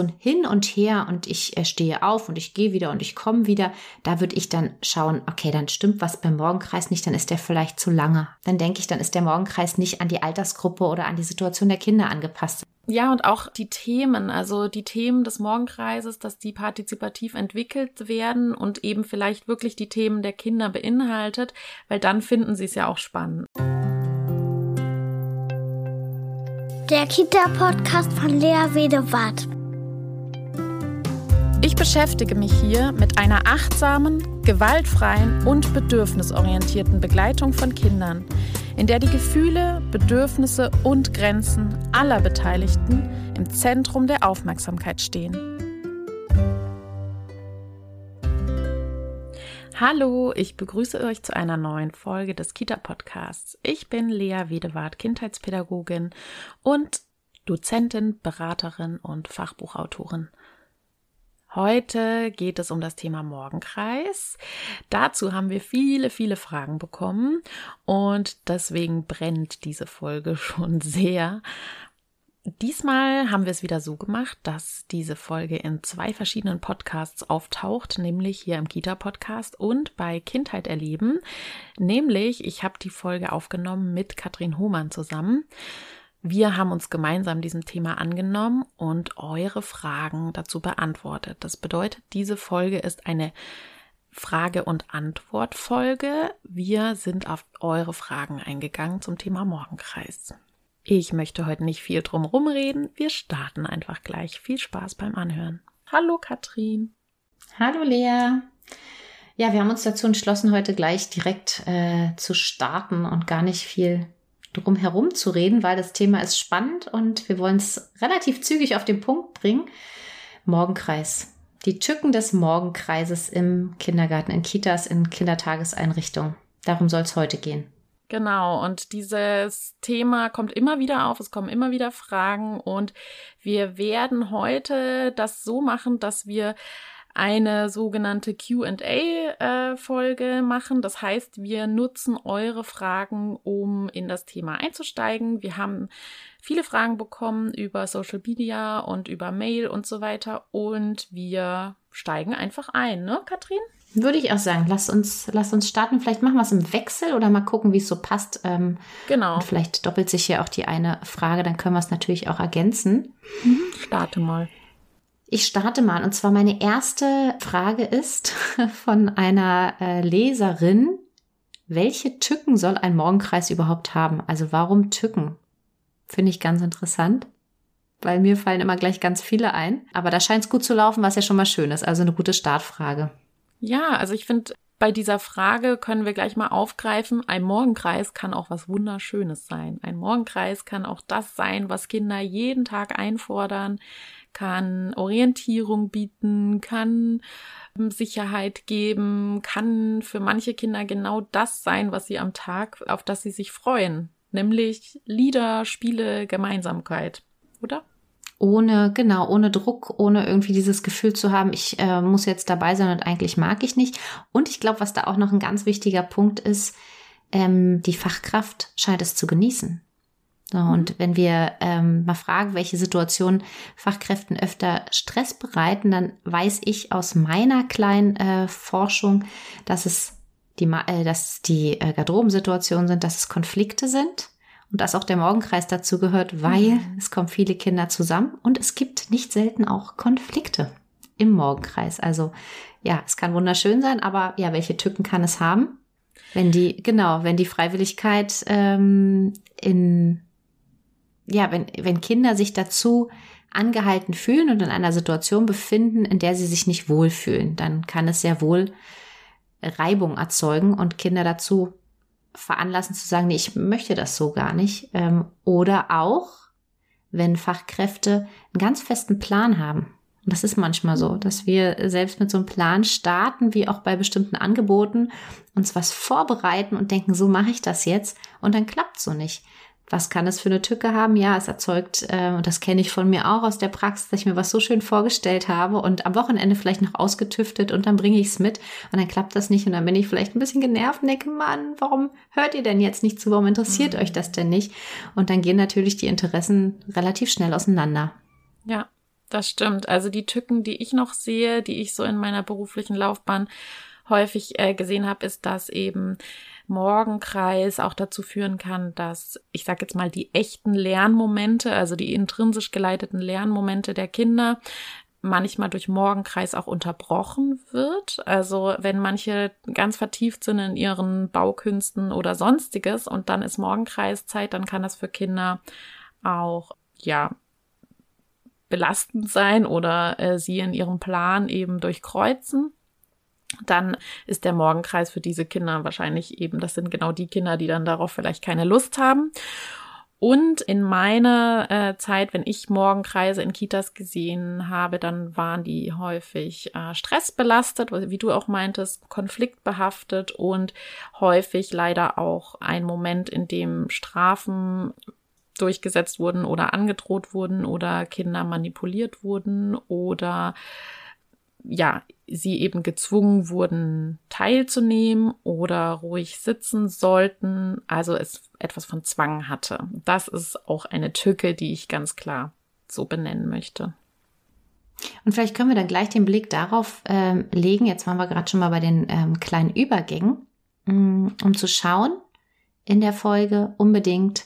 so ein Hin und Her und ich äh, stehe auf und ich gehe wieder und ich komme wieder, da würde ich dann schauen, okay, dann stimmt was beim Morgenkreis nicht, dann ist der vielleicht zu lange. Dann denke ich, dann ist der Morgenkreis nicht an die Altersgruppe oder an die Situation der Kinder angepasst. Ja, und auch die Themen, also die Themen des Morgenkreises, dass die partizipativ entwickelt werden und eben vielleicht wirklich die Themen der Kinder beinhaltet, weil dann finden sie es ja auch spannend. Der Kita-Podcast von Lea Wedewart. Ich beschäftige mich hier mit einer achtsamen, gewaltfreien und bedürfnisorientierten Begleitung von Kindern, in der die Gefühle, Bedürfnisse und Grenzen aller Beteiligten im Zentrum der Aufmerksamkeit stehen. Hallo, ich begrüße euch zu einer neuen Folge des Kita-Podcasts. Ich bin Lea Wedewart, Kindheitspädagogin und Dozentin, Beraterin und Fachbuchautorin. Heute geht es um das Thema Morgenkreis. Dazu haben wir viele, viele Fragen bekommen und deswegen brennt diese Folge schon sehr. Diesmal haben wir es wieder so gemacht, dass diese Folge in zwei verschiedenen Podcasts auftaucht, nämlich hier im Kita-Podcast und bei Kindheit erleben. Nämlich, ich habe die Folge aufgenommen mit Katrin Hohmann zusammen. Wir haben uns gemeinsam diesem Thema angenommen und eure Fragen dazu beantwortet. Das bedeutet, diese Folge ist eine Frage- und Antwortfolge. Wir sind auf eure Fragen eingegangen zum Thema Morgenkreis. Ich möchte heute nicht viel drum rumreden. Wir starten einfach gleich. Viel Spaß beim Anhören. Hallo Katrin. Hallo Lea. Ja, wir haben uns dazu entschlossen, heute gleich direkt äh, zu starten und gar nicht viel drum herum zu reden, weil das Thema ist spannend und wir wollen es relativ zügig auf den Punkt bringen. Morgenkreis. Die Tücken des Morgenkreises im Kindergarten, in Kitas, in Kindertageseinrichtungen. Darum soll es heute gehen. Genau, und dieses Thema kommt immer wieder auf, es kommen immer wieder Fragen und wir werden heute das so machen, dass wir eine sogenannte QA-Folge äh, machen. Das heißt, wir nutzen eure Fragen, um in das Thema einzusteigen. Wir haben viele Fragen bekommen über Social Media und über Mail und so weiter und wir steigen einfach ein, ne, Katrin? Würde ich auch sagen. Lass uns, lass uns starten. Vielleicht machen wir es im Wechsel oder mal gucken, wie es so passt. Ähm, genau. Und vielleicht doppelt sich hier auch die eine Frage, dann können wir es natürlich auch ergänzen. Mhm. Starte mal. Ich starte mal. Und zwar meine erste Frage ist von einer äh, Leserin. Welche Tücken soll ein Morgenkreis überhaupt haben? Also warum Tücken? Finde ich ganz interessant weil mir fallen immer gleich ganz viele ein. Aber da scheint es gut zu laufen, was ja schon mal schön ist. Also eine gute Startfrage. Ja, also ich finde, bei dieser Frage können wir gleich mal aufgreifen. Ein Morgenkreis kann auch was Wunderschönes sein. Ein Morgenkreis kann auch das sein, was Kinder jeden Tag einfordern, kann Orientierung bieten, kann ähm, Sicherheit geben, kann für manche Kinder genau das sein, was sie am Tag, auf das sie sich freuen. Nämlich Lieder, Spiele, Gemeinsamkeit. Oder? ohne, genau, ohne Druck, ohne irgendwie dieses Gefühl zu haben, ich äh, muss jetzt dabei sein und eigentlich mag ich nicht. Und ich glaube, was da auch noch ein ganz wichtiger Punkt ist, ähm, die Fachkraft scheint es zu genießen. So, mhm. und wenn wir ähm, mal fragen, welche Situationen Fachkräften öfter Stress bereiten, dann weiß ich aus meiner kleinen äh, Forschung, dass es die, äh, dass die äh, Garderobensituationen sind, dass es Konflikte sind und dass auch der Morgenkreis dazu gehört, weil mhm. es kommen viele Kinder zusammen und es gibt nicht selten auch Konflikte im Morgenkreis. Also ja, es kann wunderschön sein, aber ja, welche Tücken kann es haben? Wenn die, genau, wenn die Freiwilligkeit ähm, in, ja, wenn, wenn Kinder sich dazu angehalten fühlen und in einer Situation befinden, in der sie sich nicht wohlfühlen, dann kann es sehr wohl Reibung erzeugen und Kinder dazu veranlassen zu sagen, nee, ich möchte das so gar nicht. Ähm, oder auch, wenn Fachkräfte einen ganz festen Plan haben. Und das ist manchmal so, dass wir selbst mit so einem Plan starten, wie auch bei bestimmten Angeboten, uns was vorbereiten und denken, so mache ich das jetzt. Und dann klappt so nicht was kann es für eine Tücke haben? Ja, es erzeugt, äh, und das kenne ich von mir auch aus der Praxis, dass ich mir was so schön vorgestellt habe und am Wochenende vielleicht noch ausgetüftet und dann bringe ich es mit und dann klappt das nicht und dann bin ich vielleicht ein bisschen genervt und denke, Mann, warum hört ihr denn jetzt nicht zu? Warum interessiert mhm. euch das denn nicht? Und dann gehen natürlich die Interessen relativ schnell auseinander. Ja, Das stimmt. Also die Tücken, die ich noch sehe, die ich so in meiner beruflichen Laufbahn häufig äh, gesehen habe, ist, dass eben Morgenkreis auch dazu führen kann, dass ich sage jetzt mal die echten Lernmomente, also die intrinsisch geleiteten Lernmomente der Kinder manchmal durch Morgenkreis auch unterbrochen wird. Also wenn manche ganz vertieft sind in ihren Baukünsten oder sonstiges und dann ist Morgenkreiszeit, dann kann das für Kinder auch ja belastend sein oder äh, sie in ihrem Plan eben durchkreuzen dann ist der Morgenkreis für diese Kinder wahrscheinlich eben, das sind genau die Kinder, die dann darauf vielleicht keine Lust haben. Und in meiner äh, Zeit, wenn ich Morgenkreise in Kitas gesehen habe, dann waren die häufig äh, stressbelastet, wie du auch meintest, konfliktbehaftet und häufig leider auch ein Moment, in dem Strafen durchgesetzt wurden oder angedroht wurden oder Kinder manipuliert wurden oder ja, sie eben gezwungen wurden, teilzunehmen oder ruhig sitzen sollten, also es etwas von Zwang hatte. Das ist auch eine Tücke, die ich ganz klar so benennen möchte. Und vielleicht können wir dann gleich den Blick darauf ähm, legen, jetzt waren wir gerade schon mal bei den ähm, kleinen Übergängen, mm, um zu schauen in der Folge unbedingt,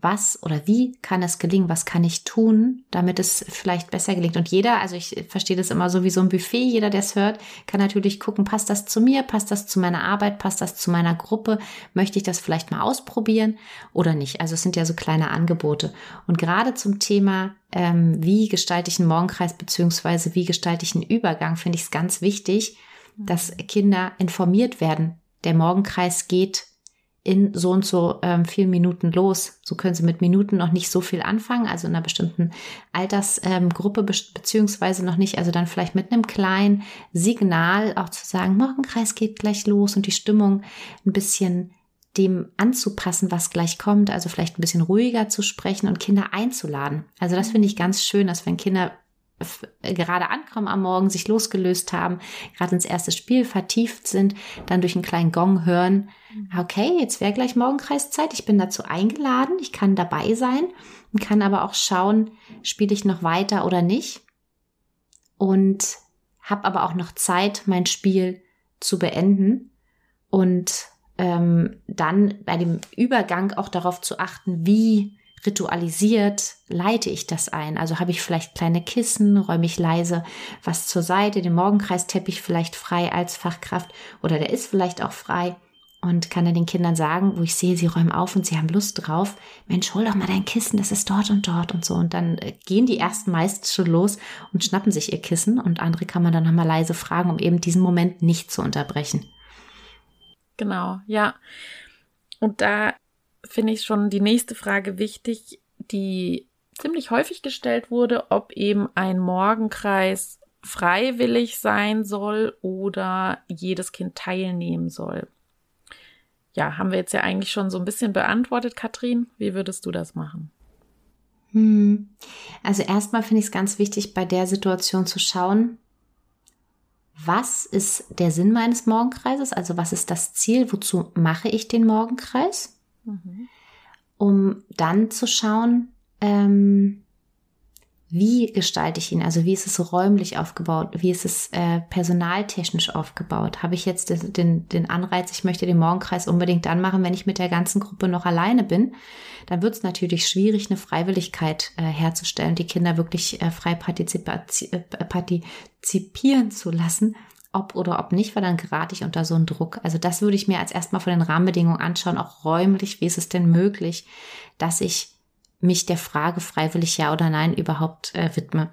was oder wie kann es gelingen, was kann ich tun, damit es vielleicht besser gelingt. Und jeder, also ich verstehe das immer so wie so ein Buffet, jeder, der es hört, kann natürlich gucken, passt das zu mir, passt das zu meiner Arbeit, passt das zu meiner Gruppe, möchte ich das vielleicht mal ausprobieren oder nicht. Also es sind ja so kleine Angebote. Und gerade zum Thema, ähm, wie gestalte ich einen Morgenkreis beziehungsweise wie gestalte ich einen Übergang, finde ich es ganz wichtig, dass Kinder informiert werden. Der Morgenkreis geht in so und so ähm, vielen Minuten los. So können sie mit Minuten noch nicht so viel anfangen, also in einer bestimmten Altersgruppe ähm, be beziehungsweise noch nicht, also dann vielleicht mit einem kleinen Signal auch zu sagen, Morgenkreis geht gleich los und die Stimmung ein bisschen dem anzupassen, was gleich kommt, also vielleicht ein bisschen ruhiger zu sprechen und Kinder einzuladen. Also das finde ich ganz schön, dass wenn Kinder gerade ankommen am Morgen, sich losgelöst haben, gerade ins erste Spiel vertieft sind, dann durch einen kleinen Gong hören, mhm. okay, jetzt wäre gleich Morgenkreiszeit, ich bin dazu eingeladen, ich kann dabei sein und kann aber auch schauen, spiele ich noch weiter oder nicht und habe aber auch noch Zeit, mein Spiel zu beenden und ähm, dann bei dem Übergang auch darauf zu achten, wie ritualisiert leite ich das ein? Also habe ich vielleicht kleine Kissen, räume ich leise was zur Seite, den Morgenkreisteppich vielleicht frei als Fachkraft oder der ist vielleicht auch frei und kann dann den Kindern sagen, wo ich sehe, sie räumen auf und sie haben Lust drauf, Mensch, hol doch mal dein Kissen, das ist dort und dort und so. Und dann äh, gehen die ersten meist schon los und schnappen sich ihr Kissen und andere kann man dann nochmal leise fragen, um eben diesen Moment nicht zu unterbrechen. Genau, ja. Und da finde ich schon die nächste Frage wichtig, die ziemlich häufig gestellt wurde, ob eben ein Morgenkreis freiwillig sein soll oder jedes Kind teilnehmen soll. Ja, haben wir jetzt ja eigentlich schon so ein bisschen beantwortet, Katrin. Wie würdest du das machen? Hm. Also erstmal finde ich es ganz wichtig, bei der Situation zu schauen, was ist der Sinn meines Morgenkreises? Also was ist das Ziel? Wozu mache ich den Morgenkreis? Mhm. Um dann zu schauen, ähm, wie gestalte ich ihn? Also wie ist es räumlich aufgebaut? Wie ist es äh, personaltechnisch aufgebaut? Habe ich jetzt den, den Anreiz, ich möchte den Morgenkreis unbedingt dann machen, wenn ich mit der ganzen Gruppe noch alleine bin? Dann wird es natürlich schwierig, eine Freiwilligkeit äh, herzustellen, die Kinder wirklich äh, frei äh, partizipieren zu lassen ob oder ob nicht, weil dann gerate ich unter so einen Druck. Also das würde ich mir als erstmal von den Rahmenbedingungen anschauen, auch räumlich, wie ist es denn möglich, dass ich mich der Frage freiwillig ja oder nein überhaupt äh, widme.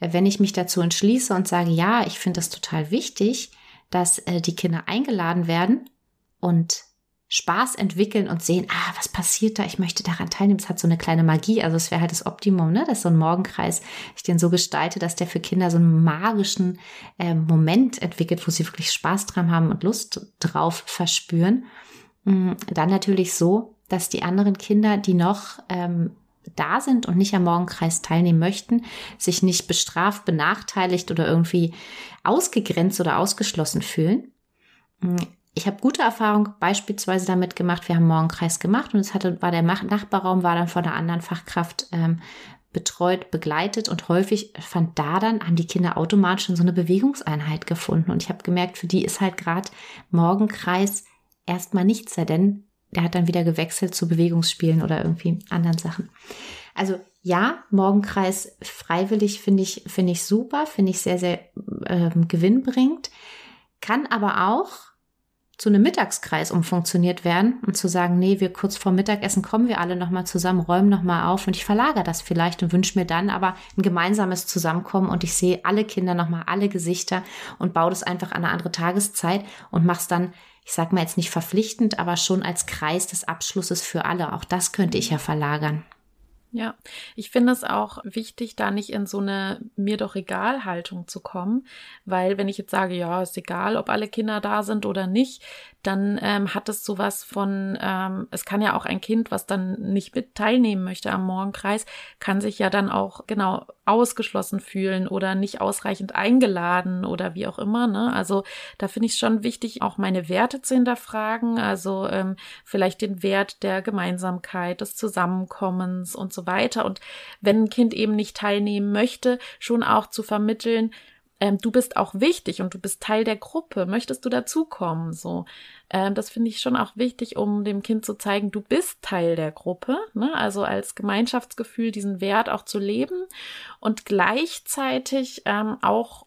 Wenn ich mich dazu entschließe und sage, ja, ich finde das total wichtig, dass äh, die Kinder eingeladen werden und Spaß entwickeln und sehen, ah, was passiert da? Ich möchte daran teilnehmen. Es hat so eine kleine Magie. Also es wäre halt das Optimum, ne? Dass so ein Morgenkreis ich den so gestalte, dass der für Kinder so einen magischen äh, Moment entwickelt, wo sie wirklich Spaß dran haben und Lust drauf verspüren. Mm, dann natürlich so, dass die anderen Kinder, die noch ähm, da sind und nicht am Morgenkreis teilnehmen möchten, sich nicht bestraft, benachteiligt oder irgendwie ausgegrenzt oder ausgeschlossen fühlen. Ich habe gute Erfahrungen beispielsweise damit gemacht. Wir haben Morgenkreis gemacht und es hatte, war der Nachbarraum war dann von einer anderen Fachkraft ähm, betreut, begleitet und häufig fand da dann, haben die Kinder automatisch schon so eine Bewegungseinheit gefunden. Und ich habe gemerkt, für die ist halt gerade Morgenkreis erstmal nichts, denn der hat dann wieder gewechselt zu Bewegungsspielen oder irgendwie anderen Sachen. Also ja, Morgenkreis freiwillig finde ich, finde ich super, finde ich sehr, sehr ähm, gewinnbringend, kann aber auch zu einem Mittagskreis umfunktioniert werden und zu sagen, nee, wir kurz vor Mittagessen kommen wir alle nochmal zusammen, räumen nochmal auf und ich verlagere das vielleicht und wünsche mir dann aber ein gemeinsames Zusammenkommen und ich sehe alle Kinder nochmal, alle Gesichter und baue das einfach an eine andere Tageszeit und mach's dann, ich sag mal jetzt nicht verpflichtend, aber schon als Kreis des Abschlusses für alle. Auch das könnte ich ja verlagern. Ja, ich finde es auch wichtig, da nicht in so eine mir doch egal Haltung zu kommen, weil wenn ich jetzt sage, ja, ist egal, ob alle Kinder da sind oder nicht, dann ähm, hat es sowas von, ähm, es kann ja auch ein Kind, was dann nicht mit teilnehmen möchte am Morgenkreis, kann sich ja dann auch genau ausgeschlossen fühlen oder nicht ausreichend eingeladen oder wie auch immer. Ne? Also da finde ich es schon wichtig, auch meine Werte zu hinterfragen, also ähm, vielleicht den Wert der Gemeinsamkeit, des Zusammenkommens und so weiter. Und wenn ein Kind eben nicht teilnehmen möchte, schon auch zu vermitteln, ähm, du bist auch wichtig und du bist Teil der Gruppe, möchtest du dazukommen? So, ähm, das finde ich schon auch wichtig, um dem Kind zu zeigen, du bist Teil der Gruppe, ne? also als Gemeinschaftsgefühl diesen Wert auch zu leben und gleichzeitig ähm, auch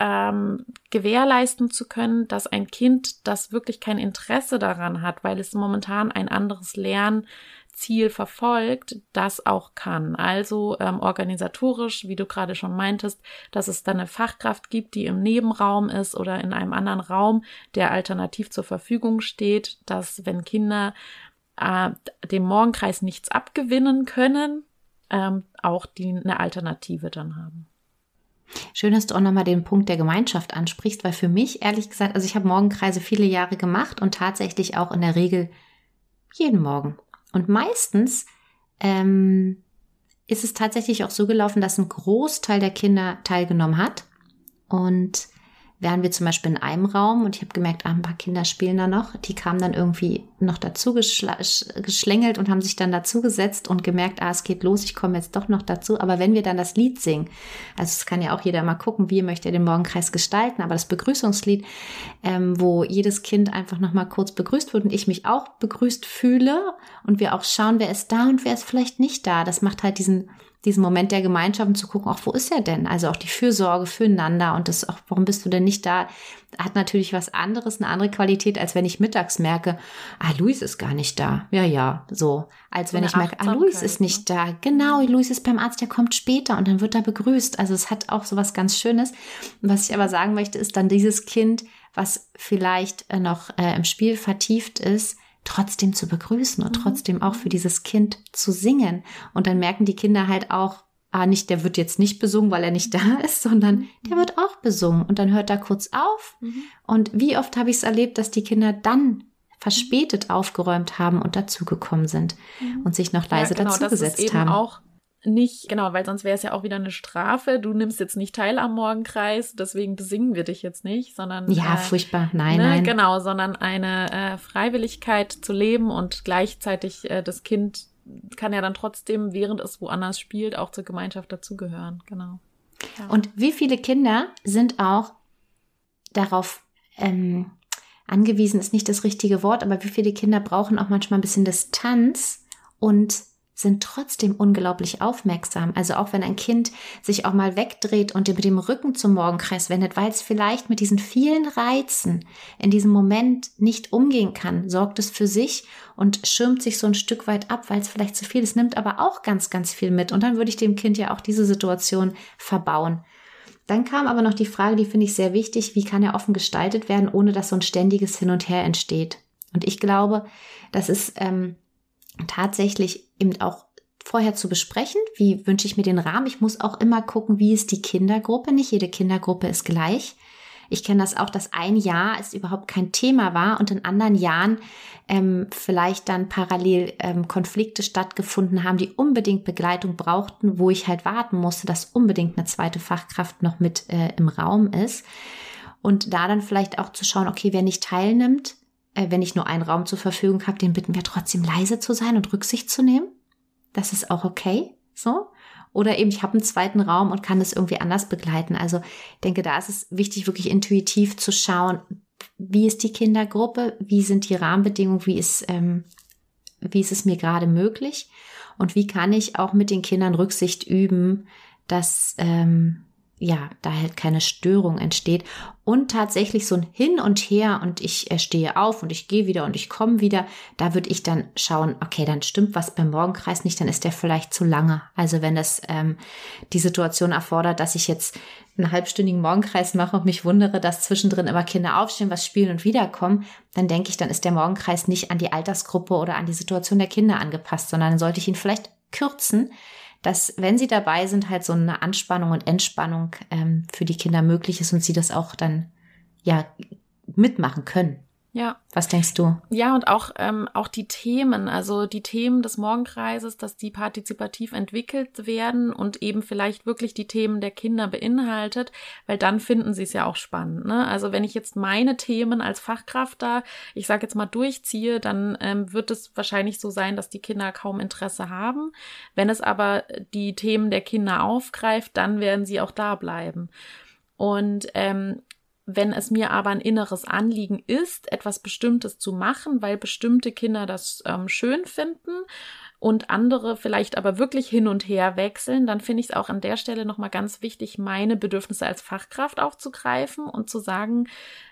ähm, gewährleisten zu können, dass ein Kind, das wirklich kein Interesse daran hat, weil es momentan ein anderes Lern Ziel verfolgt, das auch kann. Also ähm, organisatorisch, wie du gerade schon meintest, dass es dann eine Fachkraft gibt, die im Nebenraum ist oder in einem anderen Raum, der alternativ zur Verfügung steht, dass wenn Kinder äh, dem Morgenkreis nichts abgewinnen können, ähm, auch die eine Alternative dann haben. Schön, dass du auch nochmal den Punkt der Gemeinschaft ansprichst, weil für mich, ehrlich gesagt, also ich habe Morgenkreise viele Jahre gemacht und tatsächlich auch in der Regel jeden Morgen. Und meistens ähm, ist es tatsächlich auch so gelaufen, dass ein Großteil der Kinder teilgenommen hat. Und wären wir zum Beispiel in einem Raum und ich habe gemerkt, ah, ein paar Kinder spielen da noch. Die kamen dann irgendwie noch dazu geschlängelt und haben sich dann dazu gesetzt und gemerkt, ah, es geht los, ich komme jetzt doch noch dazu. Aber wenn wir dann das Lied singen, also es kann ja auch jeder mal gucken, wie möchte er den Morgenkreis gestalten, aber das Begrüßungslied, ähm, wo jedes Kind einfach noch mal kurz begrüßt wird und ich mich auch begrüßt fühle und wir auch schauen, wer ist da und wer ist vielleicht nicht da. Das macht halt diesen diesen Moment der Gemeinschaft und zu gucken, auch wo ist er denn? Also auch die Fürsorge füreinander und das auch, warum bist du denn nicht da? Hat natürlich was anderes, eine andere Qualität, als wenn ich mittags merke, ah, Luis ist gar nicht da. Ja, ja, so. Als so wenn ich merke, ah, Luis ist nicht ne? da. Genau, Luis ist beim Arzt, der kommt später und dann wird er begrüßt. Also es hat auch so was ganz Schönes. Was ich aber sagen möchte, ist dann dieses Kind, was vielleicht äh, noch äh, im Spiel vertieft ist, trotzdem zu begrüßen und mhm. trotzdem auch für dieses Kind zu singen. Und dann merken die Kinder halt auch, ah, nicht, der wird jetzt nicht besungen, weil er nicht da ist, sondern mhm. der wird auch besungen. Und dann hört er kurz auf. Mhm. Und wie oft habe ich es erlebt, dass die Kinder dann verspätet aufgeräumt haben und dazugekommen sind mhm. und sich noch leise ja, genau, dazugesetzt haben. Auch nicht, genau, weil sonst wäre es ja auch wieder eine Strafe. Du nimmst jetzt nicht teil am Morgenkreis, deswegen besingen wir dich jetzt nicht, sondern. Ja, äh, furchtbar. Nein, ne, nein. Genau, sondern eine äh, Freiwilligkeit zu leben und gleichzeitig äh, das Kind kann ja dann trotzdem, während es woanders spielt, auch zur Gemeinschaft dazugehören. Genau. Ja. Und wie viele Kinder sind auch darauf ähm, angewiesen, ist nicht das richtige Wort, aber wie viele Kinder brauchen auch manchmal ein bisschen Distanz und sind trotzdem unglaublich aufmerksam. Also auch wenn ein Kind sich auch mal wegdreht und mit dem Rücken zum Morgenkreis wendet, weil es vielleicht mit diesen vielen Reizen in diesem Moment nicht umgehen kann, sorgt es für sich und schirmt sich so ein Stück weit ab, weil es vielleicht zu viel ist, nimmt aber auch ganz, ganz viel mit. Und dann würde ich dem Kind ja auch diese Situation verbauen. Dann kam aber noch die Frage, die finde ich sehr wichtig, wie kann er offen gestaltet werden, ohne dass so ein ständiges Hin und Her entsteht. Und ich glaube, das ist ähm, tatsächlich eben auch vorher zu besprechen, wie wünsche ich mir den Rahmen. Ich muss auch immer gucken, wie ist die Kindergruppe. Nicht jede Kindergruppe ist gleich. Ich kenne das auch, dass ein Jahr es überhaupt kein Thema war und in anderen Jahren ähm, vielleicht dann parallel ähm, Konflikte stattgefunden haben, die unbedingt Begleitung brauchten, wo ich halt warten musste, dass unbedingt eine zweite Fachkraft noch mit äh, im Raum ist. Und da dann vielleicht auch zu schauen, okay, wer nicht teilnimmt, äh, wenn ich nur einen Raum zur Verfügung habe, den bitten wir trotzdem leise zu sein und Rücksicht zu nehmen. Das ist auch okay. so. Oder eben, ich habe einen zweiten Raum und kann das irgendwie anders begleiten. Also ich denke, da ist es wichtig, wirklich intuitiv zu schauen, wie ist die Kindergruppe, wie sind die Rahmenbedingungen, wie ist, ähm, wie ist es mir gerade möglich und wie kann ich auch mit den Kindern Rücksicht üben, dass ähm, ja, da halt keine Störung entsteht und tatsächlich so ein Hin und Her und ich äh, stehe auf und ich gehe wieder und ich komme wieder, da würde ich dann schauen, okay, dann stimmt was beim Morgenkreis nicht, dann ist der vielleicht zu lange. Also wenn das ähm, die Situation erfordert, dass ich jetzt einen halbstündigen Morgenkreis mache und mich wundere, dass zwischendrin immer Kinder aufstehen, was spielen und wiederkommen, dann denke ich, dann ist der Morgenkreis nicht an die Altersgruppe oder an die Situation der Kinder angepasst, sondern dann sollte ich ihn vielleicht kürzen, dass, wenn sie dabei sind, halt so eine Anspannung und Entspannung ähm, für die Kinder möglich ist und sie das auch dann ja mitmachen können. Ja. Was denkst du? Ja, und auch, ähm, auch die Themen, also die Themen des Morgenkreises, dass die partizipativ entwickelt werden und eben vielleicht wirklich die Themen der Kinder beinhaltet, weil dann finden sie es ja auch spannend. Ne? Also wenn ich jetzt meine Themen als Fachkraft da, ich sage jetzt mal, durchziehe, dann ähm, wird es wahrscheinlich so sein, dass die Kinder kaum Interesse haben. Wenn es aber die Themen der Kinder aufgreift, dann werden sie auch da bleiben. Und ähm, wenn es mir aber ein inneres Anliegen ist, etwas Bestimmtes zu machen, weil bestimmte Kinder das ähm, schön finden und andere vielleicht aber wirklich hin und her wechseln, dann finde ich es auch an der Stelle nochmal ganz wichtig, meine Bedürfnisse als Fachkraft aufzugreifen und zu sagen,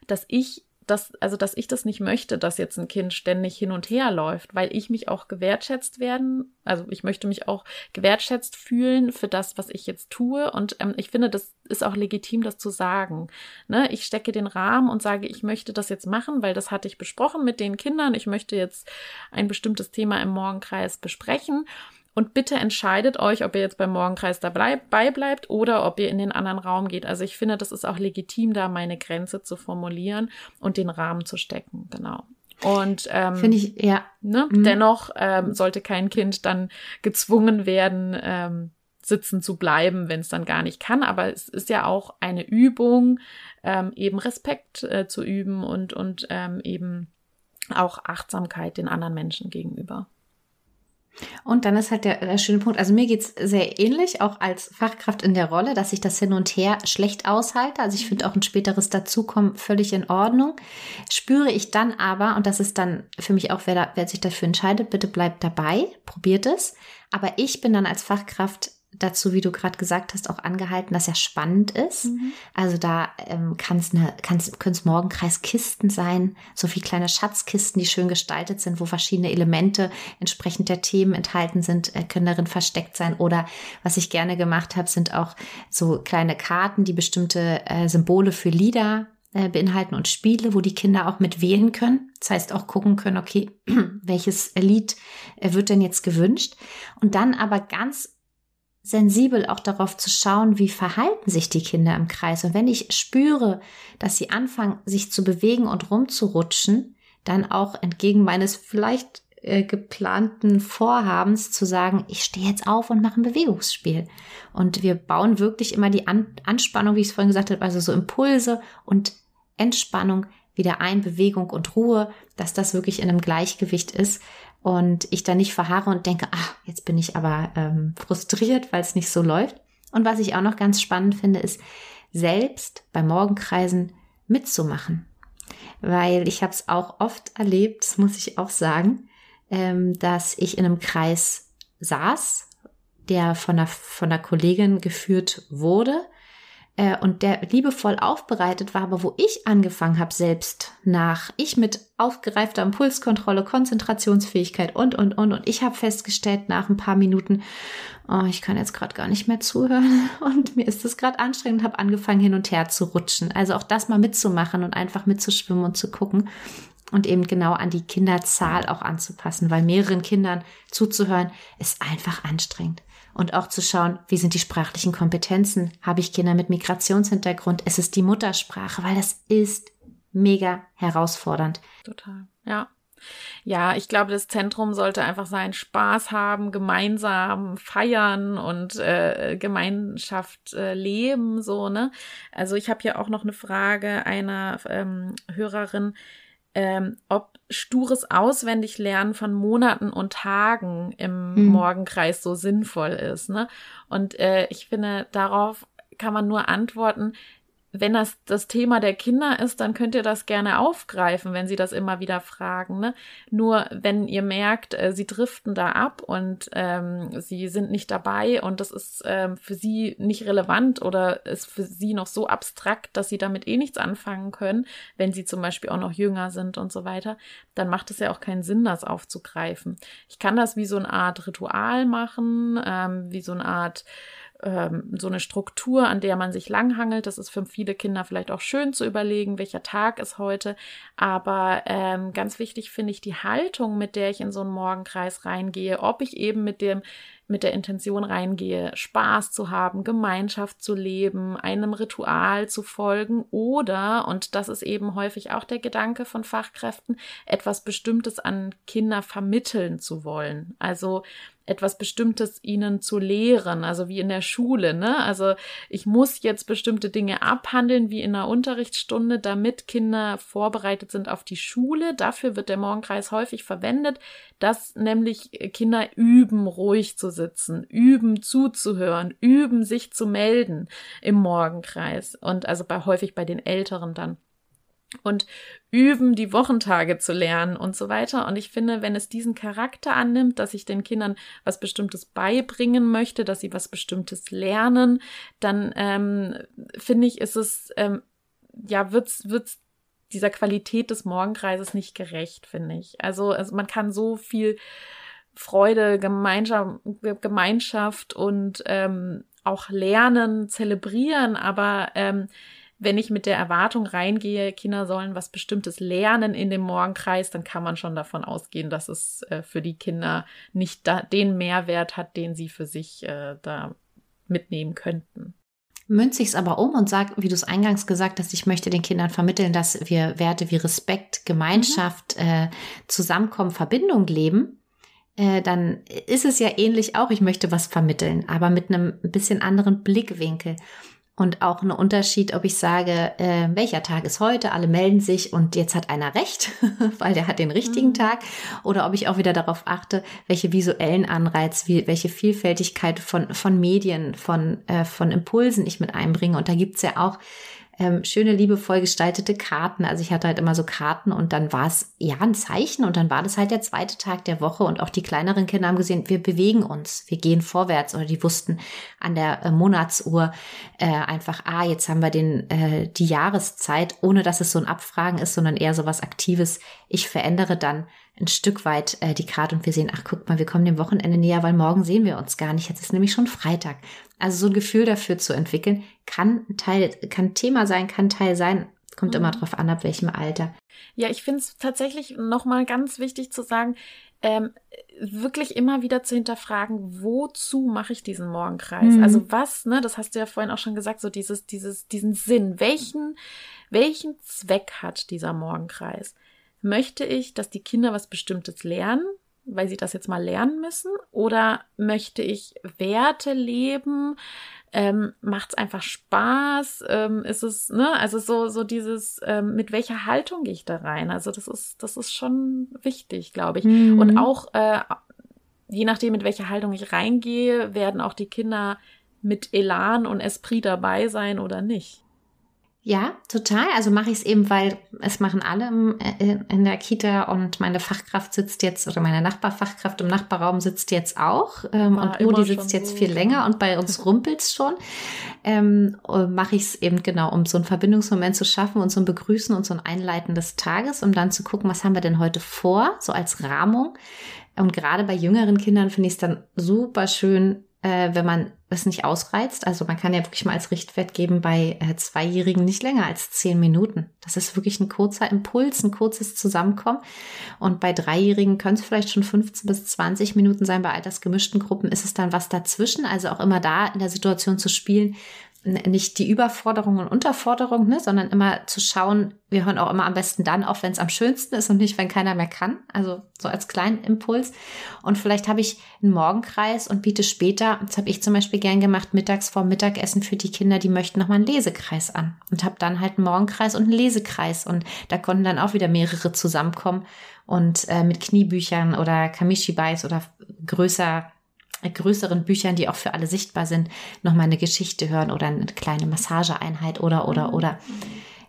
dass ich dass, also dass ich das nicht möchte, dass jetzt ein Kind ständig hin und her läuft, weil ich mich auch gewertschätzt werden, also ich möchte mich auch gewertschätzt fühlen für das, was ich jetzt tue. Und ähm, ich finde, das ist auch legitim, das zu sagen. Ne? Ich stecke den Rahmen und sage, ich möchte das jetzt machen, weil das hatte ich besprochen mit den Kindern. Ich möchte jetzt ein bestimmtes Thema im Morgenkreis besprechen. Und bitte entscheidet euch, ob ihr jetzt beim Morgenkreis dabei bleibt oder ob ihr in den anderen Raum geht. Also ich finde, das ist auch legitim, da meine Grenze zu formulieren und den Rahmen zu stecken. Genau. Und ähm, finde ich ja. Ne, mhm. Dennoch ähm, sollte kein Kind dann gezwungen werden, ähm, sitzen zu bleiben, wenn es dann gar nicht kann. Aber es ist ja auch eine Übung, ähm, eben Respekt äh, zu üben und und ähm, eben auch Achtsamkeit den anderen Menschen gegenüber. Und dann ist halt der, der schöne Punkt, also mir geht's sehr ähnlich, auch als Fachkraft in der Rolle, dass ich das hin und her schlecht aushalte. Also ich finde auch ein späteres Dazukommen völlig in Ordnung. Spüre ich dann aber, und das ist dann für mich auch, wer, da, wer sich dafür entscheidet, bitte bleibt dabei, probiert es. Aber ich bin dann als Fachkraft dazu, wie du gerade gesagt hast, auch angehalten, dass er spannend ist. Mhm. Also da ähm, kann es eine, kann's, können es Morgenkreiskisten sein, so wie kleine Schatzkisten, die schön gestaltet sind, wo verschiedene Elemente entsprechend der Themen enthalten sind, äh, können darin versteckt sein. Oder was ich gerne gemacht habe, sind auch so kleine Karten, die bestimmte äh, Symbole für Lieder äh, beinhalten und Spiele, wo die Kinder auch mit wählen können. Das heißt auch gucken können, okay, welches Lied äh, wird denn jetzt gewünscht? Und dann aber ganz sensibel auch darauf zu schauen, wie verhalten sich die Kinder im Kreis. Und wenn ich spüre, dass sie anfangen, sich zu bewegen und rumzurutschen, dann auch entgegen meines vielleicht äh, geplanten Vorhabens zu sagen, ich stehe jetzt auf und mache ein Bewegungsspiel. Und wir bauen wirklich immer die An Anspannung, wie ich es vorhin gesagt habe, also so Impulse und Entspannung wieder ein, Bewegung und Ruhe, dass das wirklich in einem Gleichgewicht ist, und ich da nicht verharre und denke, ach, jetzt bin ich aber ähm, frustriert, weil es nicht so läuft. Und was ich auch noch ganz spannend finde, ist selbst bei Morgenkreisen mitzumachen. Weil ich habe es auch oft erlebt, das muss ich auch sagen, ähm, dass ich in einem Kreis saß, der von einer, von einer Kollegin geführt wurde äh, und der liebevoll aufbereitet war, aber wo ich angefangen habe, selbst nach, ich mit aufgereifter Impulskontrolle, Konzentrationsfähigkeit und, und, und, und ich habe festgestellt nach ein paar Minuten, oh, ich kann jetzt gerade gar nicht mehr zuhören und mir ist das gerade anstrengend und habe angefangen hin und her zu rutschen. Also auch das mal mitzumachen und einfach mitzuschwimmen und zu gucken und eben genau an die Kinderzahl auch anzupassen, weil mehreren Kindern zuzuhören ist einfach anstrengend und auch zu schauen, wie sind die sprachlichen Kompetenzen? Habe ich Kinder mit Migrationshintergrund? Es ist die Muttersprache, weil das ist mega herausfordernd. Total, ja. Ja, ich glaube, das Zentrum sollte einfach sein, Spaß haben, gemeinsam feiern und äh, Gemeinschaft äh, leben, so, ne? Also ich habe hier auch noch eine Frage einer ähm, Hörerin, ähm, ob stures Auswendiglernen von Monaten und Tagen im mhm. Morgenkreis so sinnvoll ist. Ne? Und äh, ich finde, darauf kann man nur antworten, wenn das das Thema der Kinder ist, dann könnt ihr das gerne aufgreifen, wenn sie das immer wieder fragen. Ne? Nur wenn ihr merkt, äh, sie driften da ab und ähm, sie sind nicht dabei und das ist ähm, für sie nicht relevant oder ist für sie noch so abstrakt, dass sie damit eh nichts anfangen können, wenn sie zum Beispiel auch noch jünger sind und so weiter, dann macht es ja auch keinen Sinn, das aufzugreifen. Ich kann das wie so eine Art Ritual machen, ähm, wie so eine Art ähm, so eine Struktur, an der man sich langhangelt. Das ist für viele Kinder vielleicht auch schön zu überlegen, welcher Tag ist heute. Aber ähm, ganz wichtig finde ich die Haltung, mit der ich in so einen Morgenkreis reingehe, ob ich eben mit dem mit der Intention reingehe, Spaß zu haben, Gemeinschaft zu leben, einem Ritual zu folgen oder, und das ist eben häufig auch der Gedanke von Fachkräften, etwas Bestimmtes an Kinder vermitteln zu wollen. Also etwas Bestimmtes ihnen zu lehren, also wie in der Schule, ne? Also ich muss jetzt bestimmte Dinge abhandeln, wie in einer Unterrichtsstunde, damit Kinder vorbereitet sind auf die Schule. Dafür wird der Morgenkreis häufig verwendet, dass nämlich Kinder üben, ruhig zu sitzen, üben, zuzuhören, üben, sich zu melden im Morgenkreis und also bei häufig bei den Älteren dann und üben, die Wochentage zu lernen und so weiter. Und ich finde, wenn es diesen Charakter annimmt, dass ich den Kindern was Bestimmtes beibringen möchte, dass sie was Bestimmtes lernen, dann ähm, finde ich, ist es, ähm, ja, wird's, wird's dieser Qualität des Morgenkreises nicht gerecht, finde ich. Also, also man kann so viel Freude, Gemeinschaft, Gemeinschaft und ähm, auch Lernen zelebrieren, aber ähm, wenn ich mit der Erwartung reingehe, Kinder sollen was Bestimmtes lernen in dem Morgenkreis, dann kann man schon davon ausgehen, dass es äh, für die Kinder nicht da, den Mehrwert hat, den sie für sich äh, da mitnehmen könnten. Münze ich es aber um und sage, wie du es eingangs gesagt hast, ich möchte den Kindern vermitteln, dass wir Werte wie Respekt, Gemeinschaft, mhm. äh, Zusammenkommen, Verbindung leben, äh, dann ist es ja ähnlich auch, ich möchte was vermitteln, aber mit einem bisschen anderen Blickwinkel. Und auch ein Unterschied, ob ich sage, äh, welcher Tag ist heute, alle melden sich und jetzt hat einer recht, weil der hat den richtigen mhm. Tag. Oder ob ich auch wieder darauf achte, welche visuellen Anreiz, wie, welche Vielfältigkeit von, von Medien, von, äh, von Impulsen ich mit einbringe. Und da gibt's ja auch ähm, schöne, liebevoll gestaltete Karten. Also ich hatte halt immer so Karten und dann war es ja ein Zeichen und dann war das halt der zweite Tag der Woche und auch die kleineren Kinder haben gesehen, wir bewegen uns, wir gehen vorwärts oder die wussten an der äh, Monatsuhr äh, einfach, ah, jetzt haben wir den, äh, die Jahreszeit, ohne dass es so ein Abfragen ist, sondern eher so was Aktives. Ich verändere dann ein Stück weit äh, die Karte und wir sehen, ach guck mal, wir kommen dem Wochenende näher, weil morgen sehen wir uns gar nicht. Jetzt ist nämlich schon Freitag. Also so ein Gefühl dafür zu entwickeln, kann Teil, kann Thema sein, kann Teil sein, kommt mhm. immer drauf an, ab welchem Alter. Ja, ich finde es tatsächlich nochmal ganz wichtig zu sagen, ähm, wirklich immer wieder zu hinterfragen, wozu mache ich diesen Morgenkreis? Mhm. Also was, ne, das hast du ja vorhin auch schon gesagt, so dieses, dieses, diesen Sinn. Welchen, welchen Zweck hat dieser Morgenkreis? Möchte ich, dass die Kinder was Bestimmtes lernen? Weil sie das jetzt mal lernen müssen? Oder möchte ich Werte leben? Ähm, Macht es einfach Spaß? Ähm, ist es, ne, also so, so dieses, ähm, mit welcher Haltung gehe ich da rein? Also das ist, das ist schon wichtig, glaube ich. Mhm. Und auch, äh, je nachdem, mit welcher Haltung ich reingehe, werden auch die Kinder mit Elan und Esprit dabei sein oder nicht. Ja, total. Also mache ich es eben, weil es machen alle im, äh, in der Kita und meine Fachkraft sitzt jetzt oder meine Nachbarfachkraft im Nachbarraum sitzt jetzt auch ähm, und Udi sitzt jetzt so. viel länger und bei uns rumpelt's schon. Ähm, mache ich es eben genau, um so einen Verbindungsmoment zu schaffen und so ein Begrüßen und so ein Einleiten des Tages, um dann zu gucken, was haben wir denn heute vor, so als Rahmung. Und gerade bei jüngeren Kindern finde ich es dann super schön, äh, wenn man es nicht ausreizt. Also man kann ja wirklich mal als Richtwert geben bei äh, Zweijährigen nicht länger als zehn Minuten. Das ist wirklich ein kurzer Impuls, ein kurzes Zusammenkommen. Und bei Dreijährigen können es vielleicht schon 15 bis 20 Minuten sein. Bei altersgemischten Gruppen ist es dann was dazwischen. Also auch immer da in der Situation zu spielen, nicht die Überforderung und Unterforderung, ne, sondern immer zu schauen, wir hören auch immer am besten dann auf, wenn es am schönsten ist und nicht, wenn keiner mehr kann. Also so als kleinen Impuls. Und vielleicht habe ich einen Morgenkreis und biete später, das habe ich zum Beispiel gern gemacht, mittags vor Mittagessen für die Kinder, die möchten nochmal einen Lesekreis an. Und habe dann halt einen Morgenkreis und einen Lesekreis. Und da konnten dann auch wieder mehrere zusammenkommen und äh, mit Kniebüchern oder Kamishibeis oder größer größeren Büchern, die auch für alle sichtbar sind, nochmal eine Geschichte hören oder eine kleine Massageeinheit oder, oder, mhm. oder.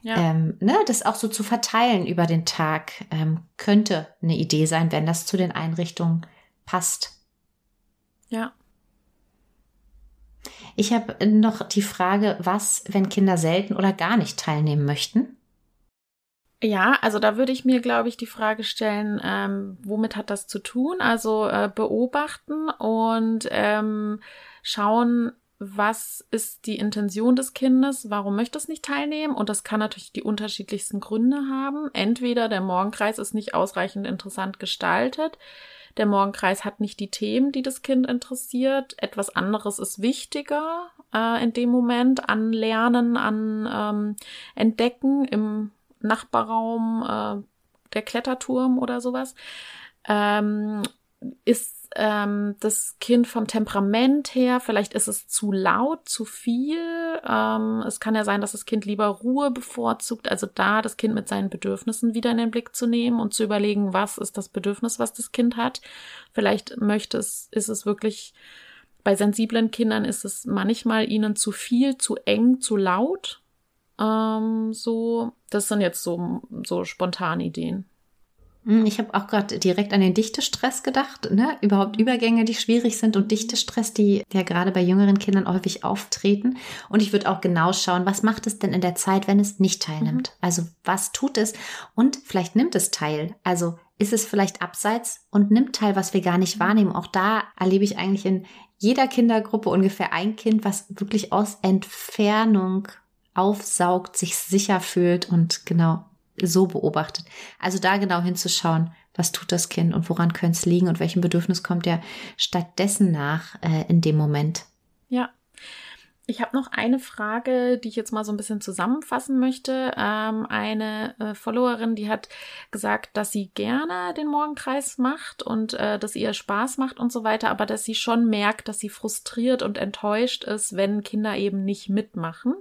Ja. Ähm, ne, das auch so zu verteilen über den Tag ähm, könnte eine Idee sein, wenn das zu den Einrichtungen passt. Ja. Ich habe noch die Frage, was, wenn Kinder selten oder gar nicht teilnehmen möchten? Ja, also da würde ich mir, glaube ich, die Frage stellen, ähm, womit hat das zu tun? Also äh, beobachten und ähm, schauen, was ist die Intention des Kindes, warum möchte es nicht teilnehmen? Und das kann natürlich die unterschiedlichsten Gründe haben. Entweder der Morgenkreis ist nicht ausreichend interessant gestaltet, der Morgenkreis hat nicht die Themen, die das Kind interessiert, etwas anderes ist wichtiger äh, in dem Moment an Lernen, an ähm, Entdecken im Nachbarraum, äh, der Kletterturm oder sowas, ähm, ist ähm, das Kind vom Temperament her, vielleicht ist es zu laut, zu viel. Ähm, es kann ja sein, dass das Kind lieber Ruhe bevorzugt, also da das Kind mit seinen Bedürfnissen wieder in den Blick zu nehmen und zu überlegen, was ist das Bedürfnis, was das Kind hat. Vielleicht möchte es, ist es wirklich, bei sensiblen Kindern ist es manchmal ihnen zu viel, zu eng, zu laut. Ähm, so, das sind jetzt so, so spontane Ideen. Hm, ich habe auch gerade direkt an den Dichtestress gedacht, ne? Überhaupt Übergänge, die schwierig sind und Dichtestress, die ja gerade bei jüngeren Kindern häufig auftreten. Und ich würde auch genau schauen, was macht es denn in der Zeit, wenn es nicht teilnimmt? Mhm. Also was tut es? Und vielleicht nimmt es teil. Also ist es vielleicht abseits und nimmt teil, was wir gar nicht wahrnehmen. Auch da erlebe ich eigentlich in jeder Kindergruppe ungefähr ein Kind, was wirklich aus Entfernung aufsaugt, sich sicher fühlt und genau so beobachtet. Also da genau hinzuschauen, was tut das Kind und woran könnte es liegen und welchem Bedürfnis kommt er stattdessen nach äh, in dem Moment. Ja. Ich habe noch eine Frage, die ich jetzt mal so ein bisschen zusammenfassen möchte. Ähm, eine äh, Followerin, die hat gesagt, dass sie gerne den Morgenkreis macht und äh, dass ihr Spaß macht und so weiter, aber dass sie schon merkt, dass sie frustriert und enttäuscht ist, wenn Kinder eben nicht mitmachen.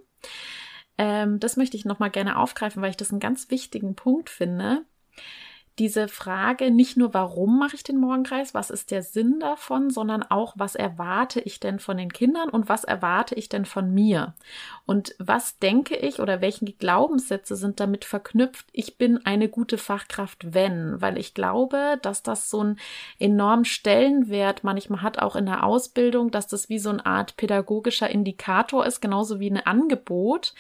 Ähm, das möchte ich nochmal gerne aufgreifen, weil ich das einen ganz wichtigen Punkt finde diese Frage nicht nur, warum mache ich den Morgenkreis, was ist der Sinn davon, sondern auch, was erwarte ich denn von den Kindern und was erwarte ich denn von mir? Und was denke ich oder welche Glaubenssätze sind damit verknüpft, ich bin eine gute Fachkraft, wenn, weil ich glaube, dass das so einen enormen Stellenwert manchmal hat, auch in der Ausbildung, dass das wie so eine Art pädagogischer Indikator ist, genauso wie ein Angebot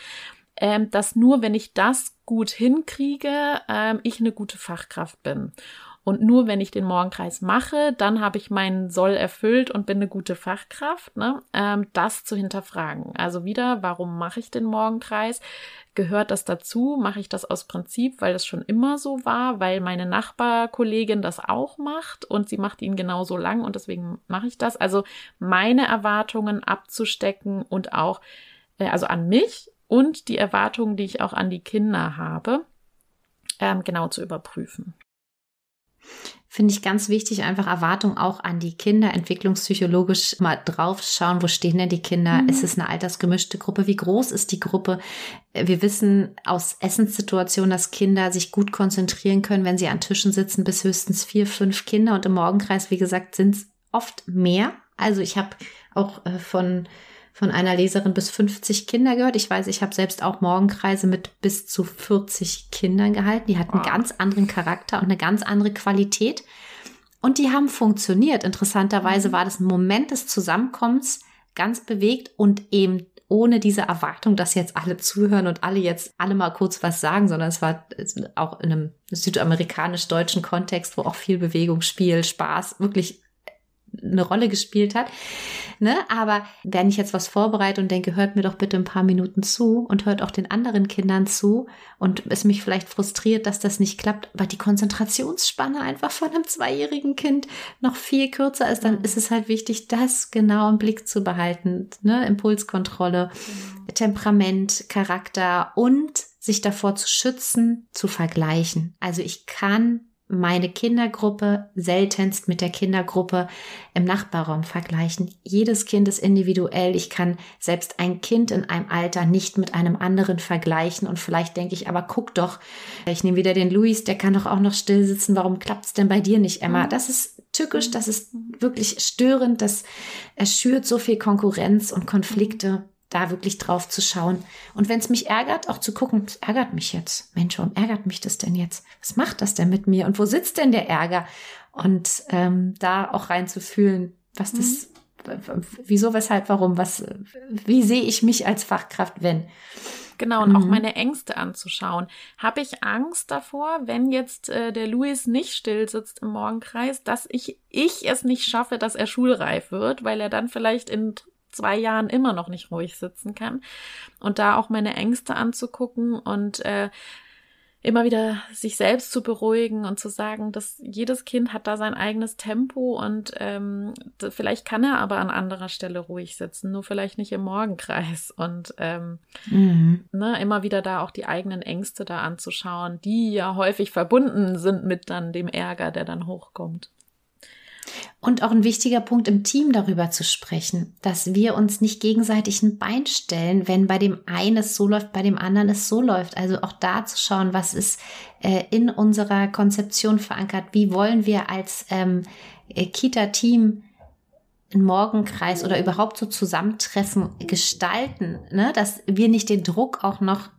ähm, dass nur wenn ich das gut hinkriege, ähm, ich eine gute Fachkraft bin. Und nur wenn ich den Morgenkreis mache, dann habe ich meinen Soll erfüllt und bin eine gute Fachkraft. Ne? Ähm, das zu hinterfragen. Also wieder, warum mache ich den Morgenkreis? Gehört das dazu? Mache ich das aus Prinzip, weil das schon immer so war, weil meine Nachbarkollegin das auch macht und sie macht ihn genauso lang und deswegen mache ich das. Also meine Erwartungen abzustecken und auch, äh, also an mich und die Erwartungen, die ich auch an die Kinder habe, ähm, genau zu überprüfen. Finde ich ganz wichtig, einfach Erwartungen auch an die Kinder, entwicklungspsychologisch mal drauf schauen, wo stehen denn die Kinder? Mhm. Ist es eine altersgemischte Gruppe? Wie groß ist die Gruppe? Wir wissen aus Essenssituationen, dass Kinder sich gut konzentrieren können, wenn sie an Tischen sitzen, bis höchstens vier, fünf Kinder. Und im Morgenkreis, wie gesagt, sind es oft mehr. Also ich habe auch äh, von von einer Leserin bis 50 Kinder gehört. Ich weiß, ich habe selbst auch Morgenkreise mit bis zu 40 Kindern gehalten. Die hatten einen ganz anderen Charakter und eine ganz andere Qualität. Und die haben funktioniert. Interessanterweise mhm. war das ein Moment des Zusammenkommens ganz bewegt und eben ohne diese Erwartung, dass jetzt alle zuhören und alle jetzt alle mal kurz was sagen, sondern es war auch in einem südamerikanisch-deutschen Kontext, wo auch viel Bewegung, Spiel, Spaß wirklich eine Rolle gespielt hat. Ne? Aber wenn ich jetzt was vorbereite und denke, hört mir doch bitte ein paar Minuten zu und hört auch den anderen Kindern zu und es mich vielleicht frustriert, dass das nicht klappt, weil die Konzentrationsspanne einfach von einem zweijährigen Kind noch viel kürzer ist, dann ist es halt wichtig, das genau im Blick zu behalten. Ne? Impulskontrolle, Temperament, Charakter und sich davor zu schützen, zu vergleichen. Also ich kann meine Kindergruppe seltenst mit der Kindergruppe im Nachbarraum vergleichen. Jedes Kind ist individuell. Ich kann selbst ein Kind in einem Alter nicht mit einem anderen vergleichen. Und vielleicht denke ich, aber guck doch, ich nehme wieder den Luis, der kann doch auch noch still sitzen. Warum klappt es denn bei dir nicht, Emma? Mhm. Das ist tückisch, das ist wirklich störend, das erschürt so viel Konkurrenz und Konflikte da wirklich drauf zu schauen. Und wenn es mich ärgert, auch zu gucken, es ärgert mich jetzt. Mensch, warum ärgert mich das denn jetzt? Was macht das denn mit mir? Und wo sitzt denn der Ärger? Und ähm, da auch reinzufühlen, was das, mhm. wieso, weshalb, warum, was, wie sehe ich mich als Fachkraft, wenn? Genau, und mhm. auch meine Ängste anzuschauen. Habe ich Angst davor, wenn jetzt äh, der Louis nicht still sitzt im Morgenkreis, dass ich, ich es nicht schaffe, dass er schulreif wird, weil er dann vielleicht in zwei Jahren immer noch nicht ruhig sitzen kann. Und da auch meine Ängste anzugucken und äh, immer wieder sich selbst zu beruhigen und zu sagen, dass jedes Kind hat da sein eigenes Tempo und ähm, vielleicht kann er aber an anderer Stelle ruhig sitzen, nur vielleicht nicht im Morgenkreis und ähm, mhm. ne, immer wieder da auch die eigenen Ängste da anzuschauen, die ja häufig verbunden sind mit dann dem Ärger, der dann hochkommt. Und auch ein wichtiger Punkt im Team darüber zu sprechen, dass wir uns nicht gegenseitig ein Bein stellen, wenn bei dem einen es so läuft, bei dem anderen es so läuft. Also auch da zu schauen, was ist äh, in unserer Konzeption verankert, wie wollen wir als ähm, äh, Kita-Team einen Morgenkreis oder überhaupt so Zusammentreffen gestalten, ne? dass wir nicht den Druck auch noch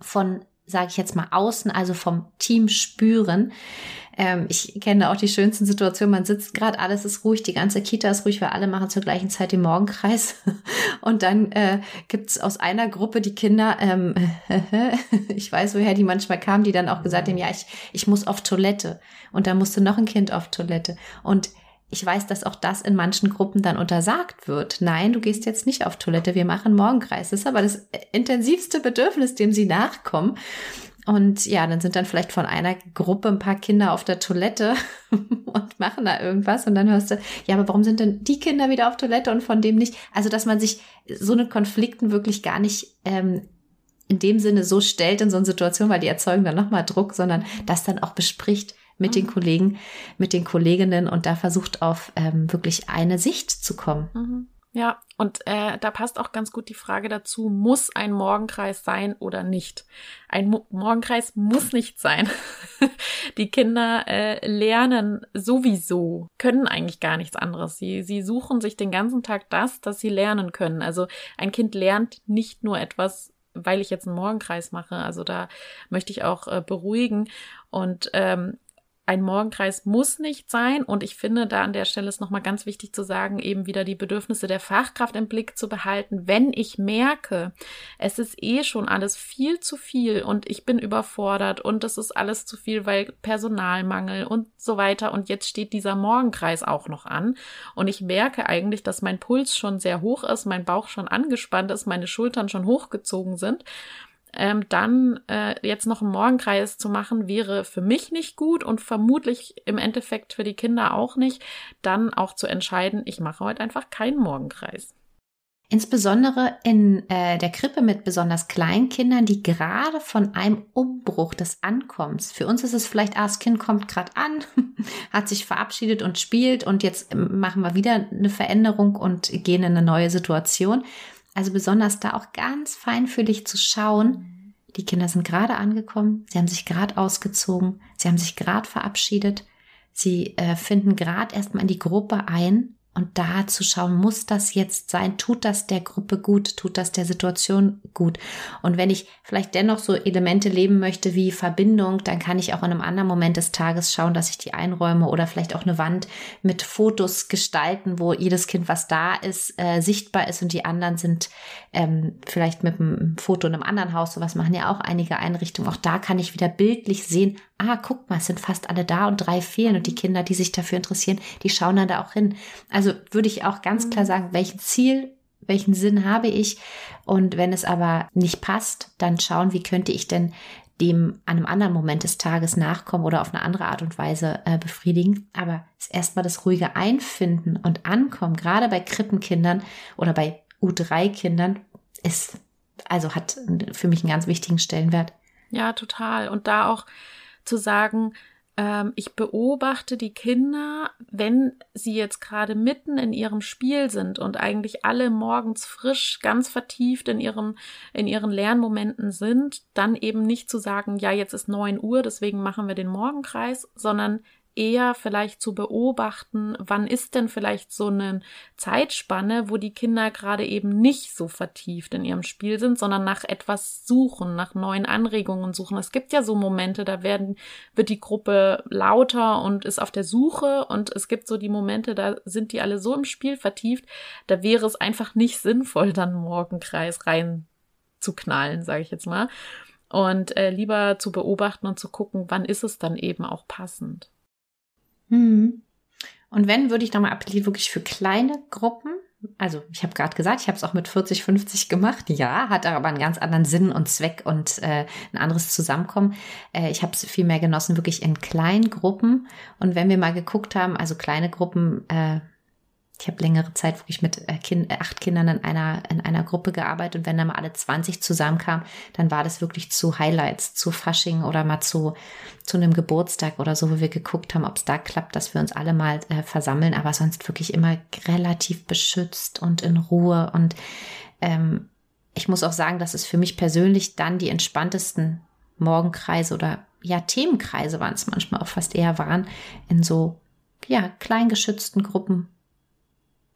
von, sage ich jetzt mal, außen, also vom Team spüren, ähm, ich kenne auch die schönsten Situationen. Man sitzt gerade, alles ist ruhig, die ganze Kita ist ruhig, weil alle machen zur gleichen Zeit den Morgenkreis. Und dann äh, gibt aus einer Gruppe die Kinder, ähm, ich weiß, woher die manchmal kamen, die dann auch gesagt haben, ja, ich, ich muss auf Toilette. Und da musste noch ein Kind auf Toilette. Und ich weiß, dass auch das in manchen Gruppen dann untersagt wird. Nein, du gehst jetzt nicht auf Toilette, wir machen Morgenkreis. Das ist aber das intensivste Bedürfnis, dem sie nachkommen. Und ja, dann sind dann vielleicht von einer Gruppe ein paar Kinder auf der Toilette und machen da irgendwas. Und dann hörst du, ja, aber warum sind denn die Kinder wieder auf Toilette und von dem nicht? Also, dass man sich so eine Konflikten wirklich gar nicht ähm, in dem Sinne so stellt in so eine Situation, weil die erzeugen dann nochmal Druck, sondern das dann auch bespricht mit mhm. den Kollegen, mit den Kolleginnen und da versucht auf ähm, wirklich eine Sicht zu kommen. Mhm. Ja, und äh, da passt auch ganz gut die Frage dazu, muss ein Morgenkreis sein oder nicht? Ein Mo Morgenkreis muss nicht sein. die Kinder äh, lernen sowieso, können eigentlich gar nichts anderes. Sie, sie suchen sich den ganzen Tag das, das sie lernen können. Also ein Kind lernt nicht nur etwas weil ich jetzt einen Morgenkreis mache. Also da möchte ich auch äh, beruhigen. Und ähm, ein Morgenkreis muss nicht sein. Und ich finde, da an der Stelle ist nochmal ganz wichtig zu sagen, eben wieder die Bedürfnisse der Fachkraft im Blick zu behalten. Wenn ich merke, es ist eh schon alles viel zu viel und ich bin überfordert und es ist alles zu viel, weil Personalmangel und so weiter. Und jetzt steht dieser Morgenkreis auch noch an. Und ich merke eigentlich, dass mein Puls schon sehr hoch ist, mein Bauch schon angespannt ist, meine Schultern schon hochgezogen sind ähm, dann äh, jetzt noch einen Morgenkreis zu machen, wäre für mich nicht gut und vermutlich im Endeffekt für die Kinder auch nicht. Dann auch zu entscheiden, ich mache heute einfach keinen Morgenkreis. Insbesondere in äh, der Krippe mit besonders kleinen Kindern, die gerade von einem Umbruch des Ankommens. Für uns ist es vielleicht, ah, das Kind kommt gerade an, hat sich verabschiedet und spielt und jetzt ähm, machen wir wieder eine Veränderung und gehen in eine neue Situation. Also besonders da auch ganz feinfühlig zu schauen. Die Kinder sind gerade angekommen, sie haben sich gerade ausgezogen, sie haben sich gerade verabschiedet, sie äh, finden gerade erstmal in die Gruppe ein und da zu schauen, muss das jetzt sein? Tut das der Gruppe gut? Tut das der Situation gut? Und wenn ich vielleicht dennoch so Elemente leben möchte wie Verbindung, dann kann ich auch in einem anderen Moment des Tages schauen, dass ich die einräume oder vielleicht auch eine Wand mit Fotos gestalten, wo jedes Kind, was da ist, äh, sichtbar ist und die anderen sind ähm, vielleicht mit einem Foto in einem anderen Haus. Sowas machen ja auch einige Einrichtungen. Auch da kann ich wieder bildlich sehen, ah, guck mal, es sind fast alle da und drei fehlen und die Kinder, die sich dafür interessieren, die schauen dann da auch hin. Also würde ich auch ganz klar mhm. sagen, welchen Ziel, welchen Sinn habe ich? Und wenn es aber nicht passt, dann schauen, wie könnte ich denn dem an einem anderen Moment des Tages nachkommen oder auf eine andere Art und Weise äh, befriedigen. Aber erstmal das ruhige Einfinden und Ankommen, gerade bei Krippenkindern oder bei U3-Kindern, ist also hat für mich einen ganz wichtigen Stellenwert. Ja, total. Und da auch zu sagen, ähm, ich beobachte die Kinder, wenn sie jetzt gerade mitten in ihrem Spiel sind und eigentlich alle morgens frisch, ganz vertieft in ihrem, in ihren Lernmomenten sind, dann eben nicht zu sagen, ja, jetzt ist neun Uhr, deswegen machen wir den Morgenkreis, sondern eher vielleicht zu beobachten, wann ist denn vielleicht so eine Zeitspanne, wo die Kinder gerade eben nicht so vertieft in ihrem Spiel sind, sondern nach etwas suchen, nach neuen Anregungen suchen. Es gibt ja so Momente, da werden, wird die Gruppe lauter und ist auf der Suche und es gibt so die Momente, da sind die alle so im Spiel vertieft, da wäre es einfach nicht sinnvoll, dann Morgenkreis rein zu knallen, sage ich jetzt mal. Und äh, lieber zu beobachten und zu gucken, wann ist es dann eben auch passend. Mhm. Und wenn, würde ich nochmal appellieren, wirklich für kleine Gruppen. Also ich habe gerade gesagt, ich habe es auch mit 40, 50 gemacht. Ja, hat aber einen ganz anderen Sinn und Zweck und äh, ein anderes Zusammenkommen. Äh, ich habe es viel mehr genossen, wirklich in kleinen Gruppen. Und wenn wir mal geguckt haben, also kleine Gruppen, äh, ich habe längere Zeit wirklich mit äh, kind, äh, acht Kindern in einer, in einer Gruppe gearbeitet und wenn dann mal alle 20 zusammenkamen, dann war das wirklich zu Highlights, zu Fasching oder mal zu, zu einem Geburtstag oder so, wo wir geguckt haben, ob es da klappt, dass wir uns alle mal äh, versammeln, aber sonst wirklich immer relativ beschützt und in Ruhe. Und ähm, ich muss auch sagen, dass es für mich persönlich dann die entspanntesten Morgenkreise oder ja, Themenkreise waren es manchmal auch fast eher waren, in so ja, kleingeschützten Gruppen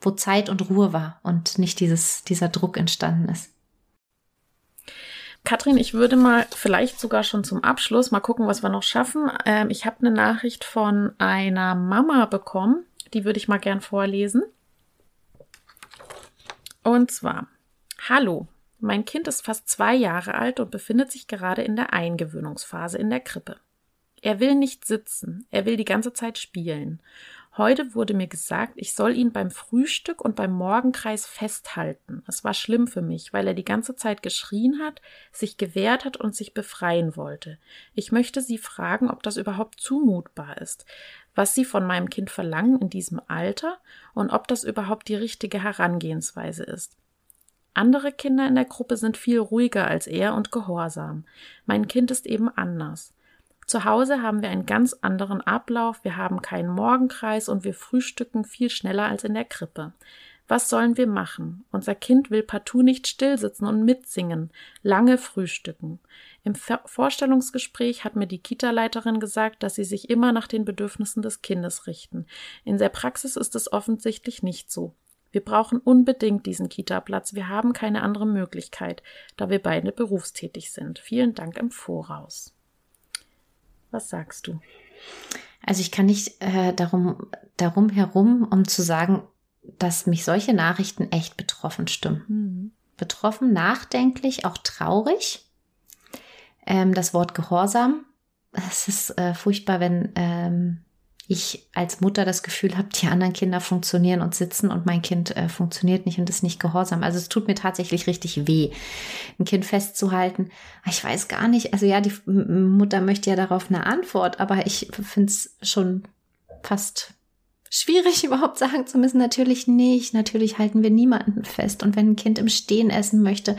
wo Zeit und Ruhe war und nicht dieses, dieser Druck entstanden ist. Katrin, ich würde mal vielleicht sogar schon zum Abschluss mal gucken, was wir noch schaffen. Ähm, ich habe eine Nachricht von einer Mama bekommen, die würde ich mal gern vorlesen. Und zwar, hallo, mein Kind ist fast zwei Jahre alt und befindet sich gerade in der Eingewöhnungsphase in der Krippe. Er will nicht sitzen, er will die ganze Zeit spielen. Heute wurde mir gesagt, ich soll ihn beim Frühstück und beim Morgenkreis festhalten. Es war schlimm für mich, weil er die ganze Zeit geschrien hat, sich gewehrt hat und sich befreien wollte. Ich möchte Sie fragen, ob das überhaupt zumutbar ist, was Sie von meinem Kind verlangen in diesem Alter und ob das überhaupt die richtige Herangehensweise ist. Andere Kinder in der Gruppe sind viel ruhiger als er und gehorsam. Mein Kind ist eben anders. Zu Hause haben wir einen ganz anderen Ablauf, wir haben keinen Morgenkreis und wir frühstücken viel schneller als in der Krippe. Was sollen wir machen? Unser Kind will partout nicht stillsitzen und mitsingen, lange frühstücken. Im Vorstellungsgespräch hat mir die Kita-Leiterin gesagt, dass sie sich immer nach den Bedürfnissen des Kindes richten. In der Praxis ist es offensichtlich nicht so. Wir brauchen unbedingt diesen Kita-Platz. Wir haben keine andere Möglichkeit, da wir beide berufstätig sind. Vielen Dank im Voraus. Was sagst du? Also ich kann nicht äh, darum, darum herum, um zu sagen, dass mich solche Nachrichten echt betroffen stimmen. Mhm. Betroffen, nachdenklich, auch traurig. Ähm, das Wort Gehorsam. Es ist äh, furchtbar, wenn ähm, ich als Mutter das Gefühl habe, die anderen Kinder funktionieren und sitzen und mein Kind äh, funktioniert nicht und ist nicht gehorsam. Also es tut mir tatsächlich richtig weh, ein Kind festzuhalten. Ich weiß gar nicht, also ja, die Mutter möchte ja darauf eine Antwort, aber ich finde es schon fast schwierig überhaupt sagen zu müssen. Natürlich nicht. Natürlich halten wir niemanden fest. Und wenn ein Kind im Stehen essen möchte,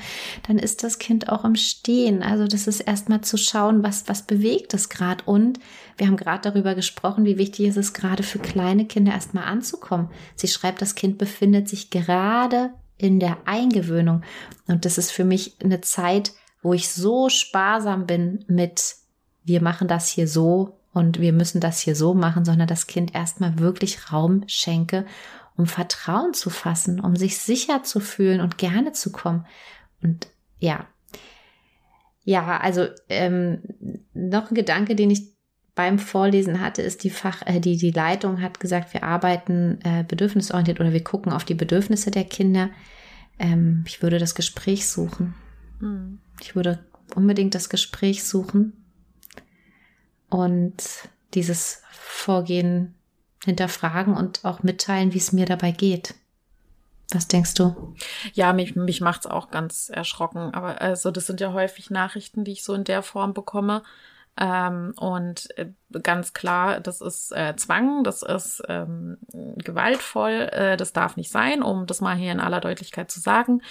dann ist das Kind auch im Stehen. Also das ist erstmal zu schauen, was, was bewegt es gerade. Und wir haben gerade darüber gesprochen, wie wichtig ist es gerade für kleine Kinder erstmal anzukommen. Sie schreibt, das Kind befindet sich gerade in der Eingewöhnung. Und das ist für mich eine Zeit, wo ich so sparsam bin mit, wir machen das hier so und wir müssen das hier so machen, sondern das Kind erstmal wirklich Raum schenke, um Vertrauen zu fassen, um sich sicher zu fühlen und gerne zu kommen. Und ja, ja, also ähm, noch ein Gedanke, den ich beim Vorlesen hatte, ist die Fach, äh, die, die Leitung hat gesagt, wir arbeiten äh, bedürfnisorientiert oder wir gucken auf die Bedürfnisse der Kinder. Ähm, ich würde das Gespräch suchen. Mhm. Ich würde unbedingt das Gespräch suchen und dieses Vorgehen hinterfragen und auch mitteilen, wie es mir dabei geht. Was denkst du? Ja, mich, mich macht's auch ganz erschrocken. Aber also, das sind ja häufig Nachrichten, die ich so in der Form bekomme. Ähm, und äh, ganz klar, das ist äh, Zwang, das ist ähm, gewaltvoll, äh, das darf nicht sein, um das mal hier in aller Deutlichkeit zu sagen.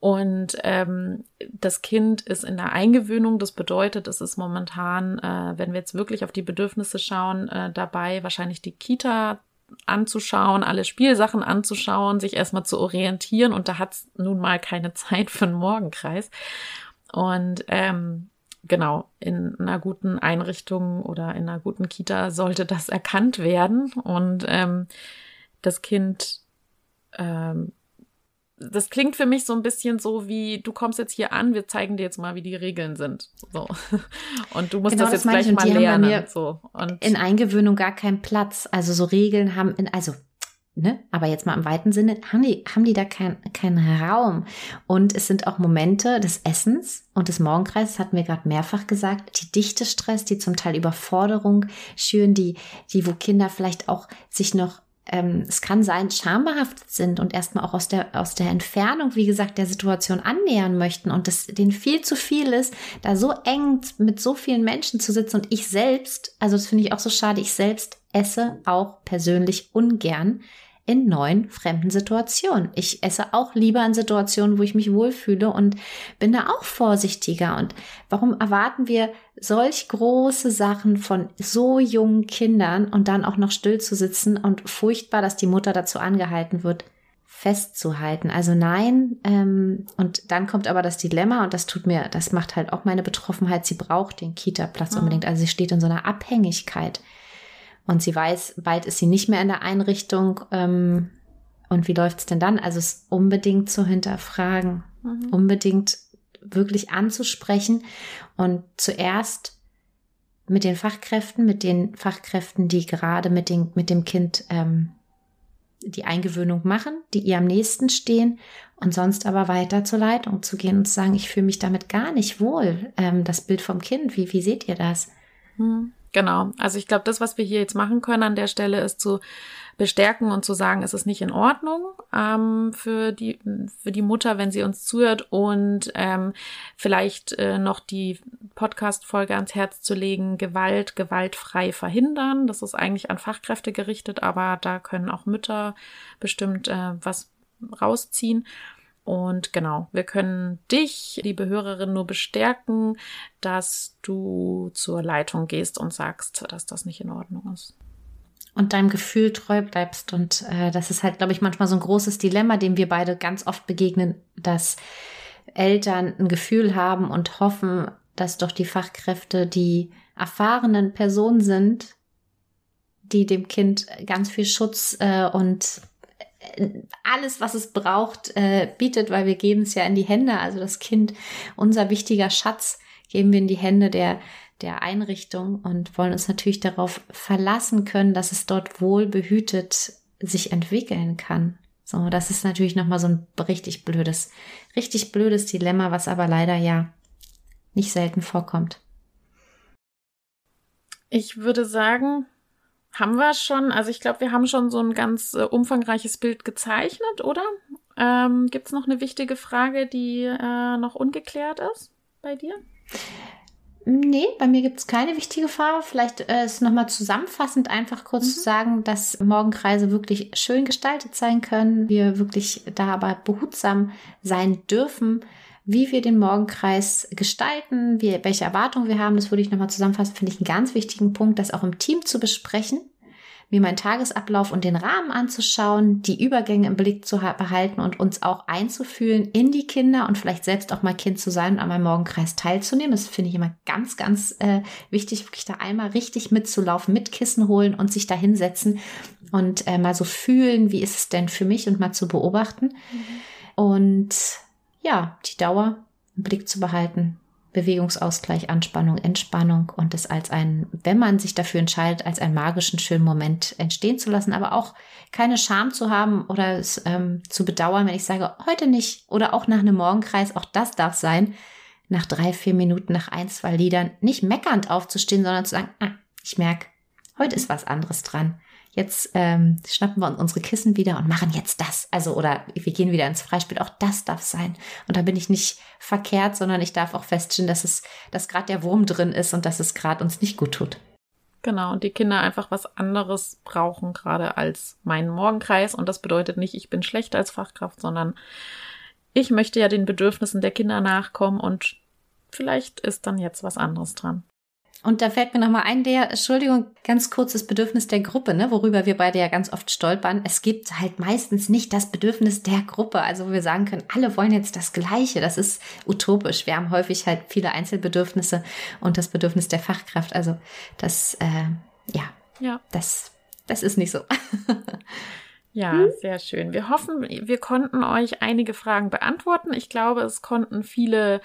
Und ähm, das Kind ist in der Eingewöhnung. Das bedeutet, es ist momentan, äh, wenn wir jetzt wirklich auf die Bedürfnisse schauen, äh, dabei wahrscheinlich die Kita anzuschauen, alle Spielsachen anzuschauen, sich erstmal zu orientieren. Und da hat es nun mal keine Zeit für einen Morgenkreis. Und ähm, genau, in einer guten Einrichtung oder in einer guten Kita sollte das erkannt werden. Und ähm, das Kind ähm, das klingt für mich so ein bisschen so wie, du kommst jetzt hier an, wir zeigen dir jetzt mal, wie die Regeln sind. So. Und du musst genau, das jetzt das gleich mal lernen. So. Und in Eingewöhnung gar keinen Platz. Also so Regeln haben in, also, ne, aber jetzt mal im weiten Sinne, haben die, haben die da keinen kein Raum. Und es sind auch Momente des Essens und des Morgenkreises, hatten wir gerade mehrfach gesagt, die dichte Stress, die zum Teil Überforderung schüren, die, die, wo Kinder vielleicht auch sich noch ähm, es kann sein, schambehaftet sind und erstmal auch aus der, aus der Entfernung, wie gesagt, der Situation annähern möchten und es denen viel zu viel ist, da so eng mit so vielen Menschen zu sitzen und ich selbst, also das finde ich auch so schade, ich selbst esse auch persönlich ungern in neuen fremden Situationen. Ich esse auch lieber in Situationen, wo ich mich wohlfühle und bin da auch vorsichtiger. Und warum erwarten wir solch große Sachen von so jungen Kindern und dann auch noch still zu sitzen und furchtbar, dass die Mutter dazu angehalten wird, festzuhalten. Also nein, ähm, und dann kommt aber das Dilemma und das tut mir, das macht halt auch meine Betroffenheit. Sie braucht den Kita-Platz mhm. unbedingt. Also sie steht in so einer Abhängigkeit. Und sie weiß, bald ist sie nicht mehr in der Einrichtung. Ähm, und wie läuft es denn dann? Also es unbedingt zu hinterfragen, mhm. unbedingt wirklich anzusprechen und zuerst mit den Fachkräften, mit den Fachkräften, die gerade mit, den, mit dem Kind ähm, die Eingewöhnung machen, die ihr am nächsten stehen und sonst aber weiter zur Leitung zu gehen und zu sagen, ich fühle mich damit gar nicht wohl. Ähm, das Bild vom Kind, wie, wie seht ihr das? Mhm. Genau. Also ich glaube, das, was wir hier jetzt machen können an der Stelle, ist zu bestärken und zu sagen, es ist nicht in Ordnung ähm, für die für die Mutter, wenn sie uns zuhört und ähm, vielleicht äh, noch die Podcast-Folge ans Herz zu legen, Gewalt gewaltfrei verhindern. Das ist eigentlich an Fachkräfte gerichtet, aber da können auch Mütter bestimmt äh, was rausziehen. Und genau, wir können dich, liebe Hörerin, nur bestärken, dass du zur Leitung gehst und sagst, dass das nicht in Ordnung ist. Und deinem Gefühl treu bleibst. Und äh, das ist halt, glaube ich, manchmal so ein großes Dilemma, dem wir beide ganz oft begegnen, dass Eltern ein Gefühl haben und hoffen, dass doch die Fachkräfte die erfahrenen Personen sind, die dem Kind ganz viel Schutz äh, und alles, was es braucht, äh, bietet, weil wir geben es ja in die Hände. Also das Kind, unser wichtiger Schatz, geben wir in die Hände der, der Einrichtung und wollen uns natürlich darauf verlassen können, dass es dort wohl behütet sich entwickeln kann. So, das ist natürlich nochmal so ein richtig blödes, richtig blödes Dilemma, was aber leider ja nicht selten vorkommt. Ich würde sagen, haben wir schon, also ich glaube, wir haben schon so ein ganz äh, umfangreiches Bild gezeichnet, oder? Ähm, Gibt es noch eine wichtige Frage, die äh, noch ungeklärt ist bei dir? Nee, bei mir gibt es keine wichtige Frage. Vielleicht äh, ist nochmal zusammenfassend einfach kurz mhm. zu sagen, dass Morgenkreise wirklich schön gestaltet sein können. Wir wirklich da aber behutsam sein dürfen, wie wir den Morgenkreis gestalten, wie, welche Erwartungen wir haben. Das würde ich nochmal zusammenfassen, finde ich einen ganz wichtigen Punkt, das auch im Team zu besprechen, mir meinen Tagesablauf und den Rahmen anzuschauen, die Übergänge im Blick zu behalten und uns auch einzufühlen in die Kinder und vielleicht selbst auch mal Kind zu sein und an meinem Morgenkreis teilzunehmen. Das finde ich immer ganz, ganz äh, wichtig, wirklich da einmal richtig mitzulaufen, mit Kissen holen und sich da hinsetzen und äh, mal so fühlen, wie ist es denn für mich und mal zu beobachten. Mhm. Und ja, die Dauer im Blick zu behalten. Bewegungsausgleich, Anspannung, Entspannung und es als ein, wenn man sich dafür entscheidet, als einen magischen, schönen Moment entstehen zu lassen, aber auch keine Scham zu haben oder es ähm, zu bedauern, wenn ich sage, heute nicht oder auch nach einem Morgenkreis, auch das darf sein, nach drei, vier Minuten, nach ein, zwei Liedern nicht meckernd aufzustehen, sondern zu sagen, ah, ich merke, heute ist was anderes dran jetzt ähm, schnappen wir uns unsere Kissen wieder und machen jetzt das. Also, oder wir gehen wieder ins Freispiel. Auch das darf sein. Und da bin ich nicht verkehrt, sondern ich darf auch feststellen, dass es, dass gerade der Wurm drin ist und dass es gerade uns nicht gut tut. Genau, und die Kinder einfach was anderes brauchen, gerade als meinen Morgenkreis. Und das bedeutet nicht, ich bin schlecht als Fachkraft, sondern ich möchte ja den Bedürfnissen der Kinder nachkommen und vielleicht ist dann jetzt was anderes dran. Und da fällt mir nochmal ein, der, Entschuldigung, ganz kurz das Bedürfnis der Gruppe, ne, worüber wir beide ja ganz oft stolpern. Es gibt halt meistens nicht das Bedürfnis der Gruppe, also wo wir sagen können, alle wollen jetzt das Gleiche. Das ist utopisch. Wir haben häufig halt viele Einzelbedürfnisse und das Bedürfnis der Fachkraft. Also das, äh, ja, ja, das, das ist nicht so. Ja, hm? sehr schön. Wir hoffen, wir konnten euch einige Fragen beantworten. Ich glaube, es konnten viele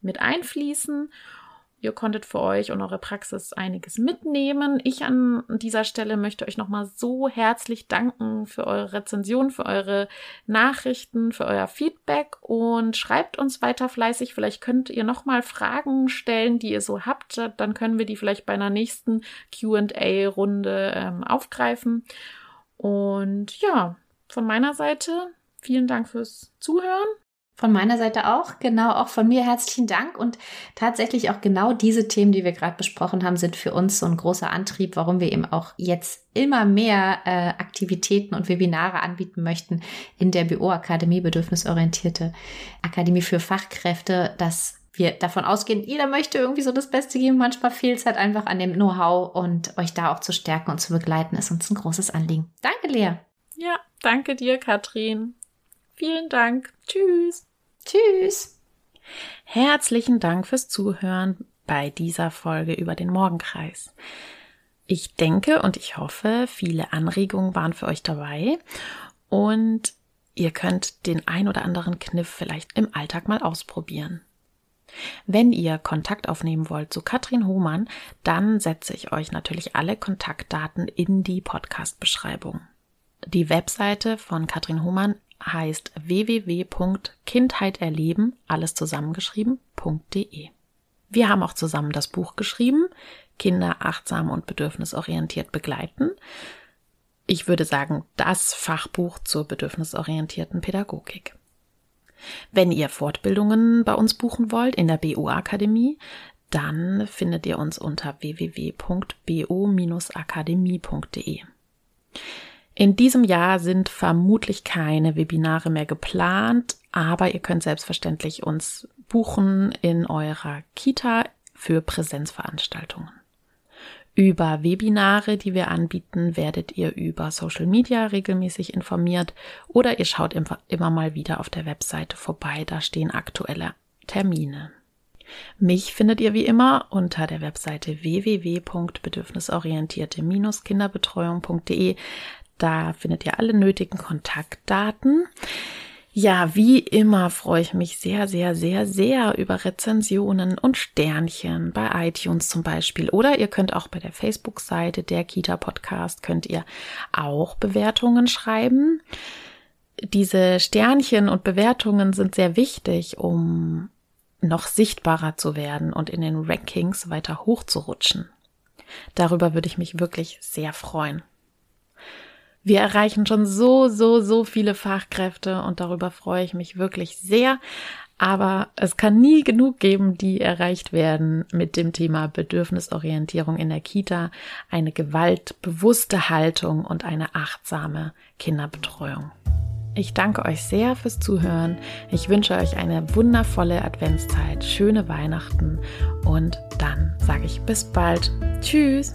mit einfließen. Ihr konntet für euch und eure Praxis einiges mitnehmen. Ich an dieser Stelle möchte euch nochmal so herzlich danken für eure Rezension, für eure Nachrichten, für euer Feedback und schreibt uns weiter fleißig. Vielleicht könnt ihr nochmal Fragen stellen, die ihr so habt. Dann können wir die vielleicht bei einer nächsten QA-Runde ähm, aufgreifen. Und ja, von meiner Seite vielen Dank fürs Zuhören. Von meiner Seite auch, genau, auch von mir herzlichen Dank. Und tatsächlich auch genau diese Themen, die wir gerade besprochen haben, sind für uns so ein großer Antrieb, warum wir eben auch jetzt immer mehr äh, Aktivitäten und Webinare anbieten möchten in der BO-Akademie, bedürfnisorientierte Akademie für Fachkräfte, dass wir davon ausgehen, jeder möchte irgendwie so das Beste geben. Manchmal fehlt es halt einfach an dem Know-how und euch da auch zu stärken und zu begleiten, ist uns ein großes Anliegen. Danke, Lea. Ja, danke dir, Katrin. Vielen Dank. Tschüss. Tschüss. Herzlichen Dank fürs Zuhören bei dieser Folge über den Morgenkreis. Ich denke und ich hoffe, viele Anregungen waren für euch dabei und ihr könnt den ein oder anderen Kniff vielleicht im Alltag mal ausprobieren. Wenn ihr Kontakt aufnehmen wollt zu Katrin Hohmann, dann setze ich euch natürlich alle Kontaktdaten in die Podcast-Beschreibung. Die Webseite von Katrin Hohmann heißt www.kindheiterleben, alles zusammengeschrieben.de. Wir haben auch zusammen das Buch geschrieben, Kinder achtsam und bedürfnisorientiert begleiten. Ich würde sagen, das Fachbuch zur bedürfnisorientierten Pädagogik. Wenn ihr Fortbildungen bei uns buchen wollt in der BU Akademie, dann findet ihr uns unter www.bo-akademie.de. In diesem Jahr sind vermutlich keine Webinare mehr geplant, aber ihr könnt selbstverständlich uns buchen in eurer Kita für Präsenzveranstaltungen. Über Webinare, die wir anbieten, werdet ihr über Social Media regelmäßig informiert oder ihr schaut immer mal wieder auf der Webseite vorbei, da stehen aktuelle Termine. Mich findet ihr wie immer unter der Webseite www.bedürfnisorientierte-kinderbetreuung.de. Da findet ihr alle nötigen Kontaktdaten. Ja, wie immer freue ich mich sehr, sehr, sehr, sehr über Rezensionen und Sternchen bei iTunes zum Beispiel. Oder ihr könnt auch bei der Facebook-Seite der Kita Podcast könnt ihr auch Bewertungen schreiben. Diese Sternchen und Bewertungen sind sehr wichtig, um noch sichtbarer zu werden und in den Rankings weiter hochzurutschen. Darüber würde ich mich wirklich sehr freuen. Wir erreichen schon so, so, so viele Fachkräfte und darüber freue ich mich wirklich sehr. Aber es kann nie genug geben, die erreicht werden mit dem Thema Bedürfnisorientierung in der Kita, eine gewaltbewusste Haltung und eine achtsame Kinderbetreuung. Ich danke euch sehr fürs Zuhören. Ich wünsche euch eine wundervolle Adventszeit, schöne Weihnachten und dann sage ich bis bald. Tschüss.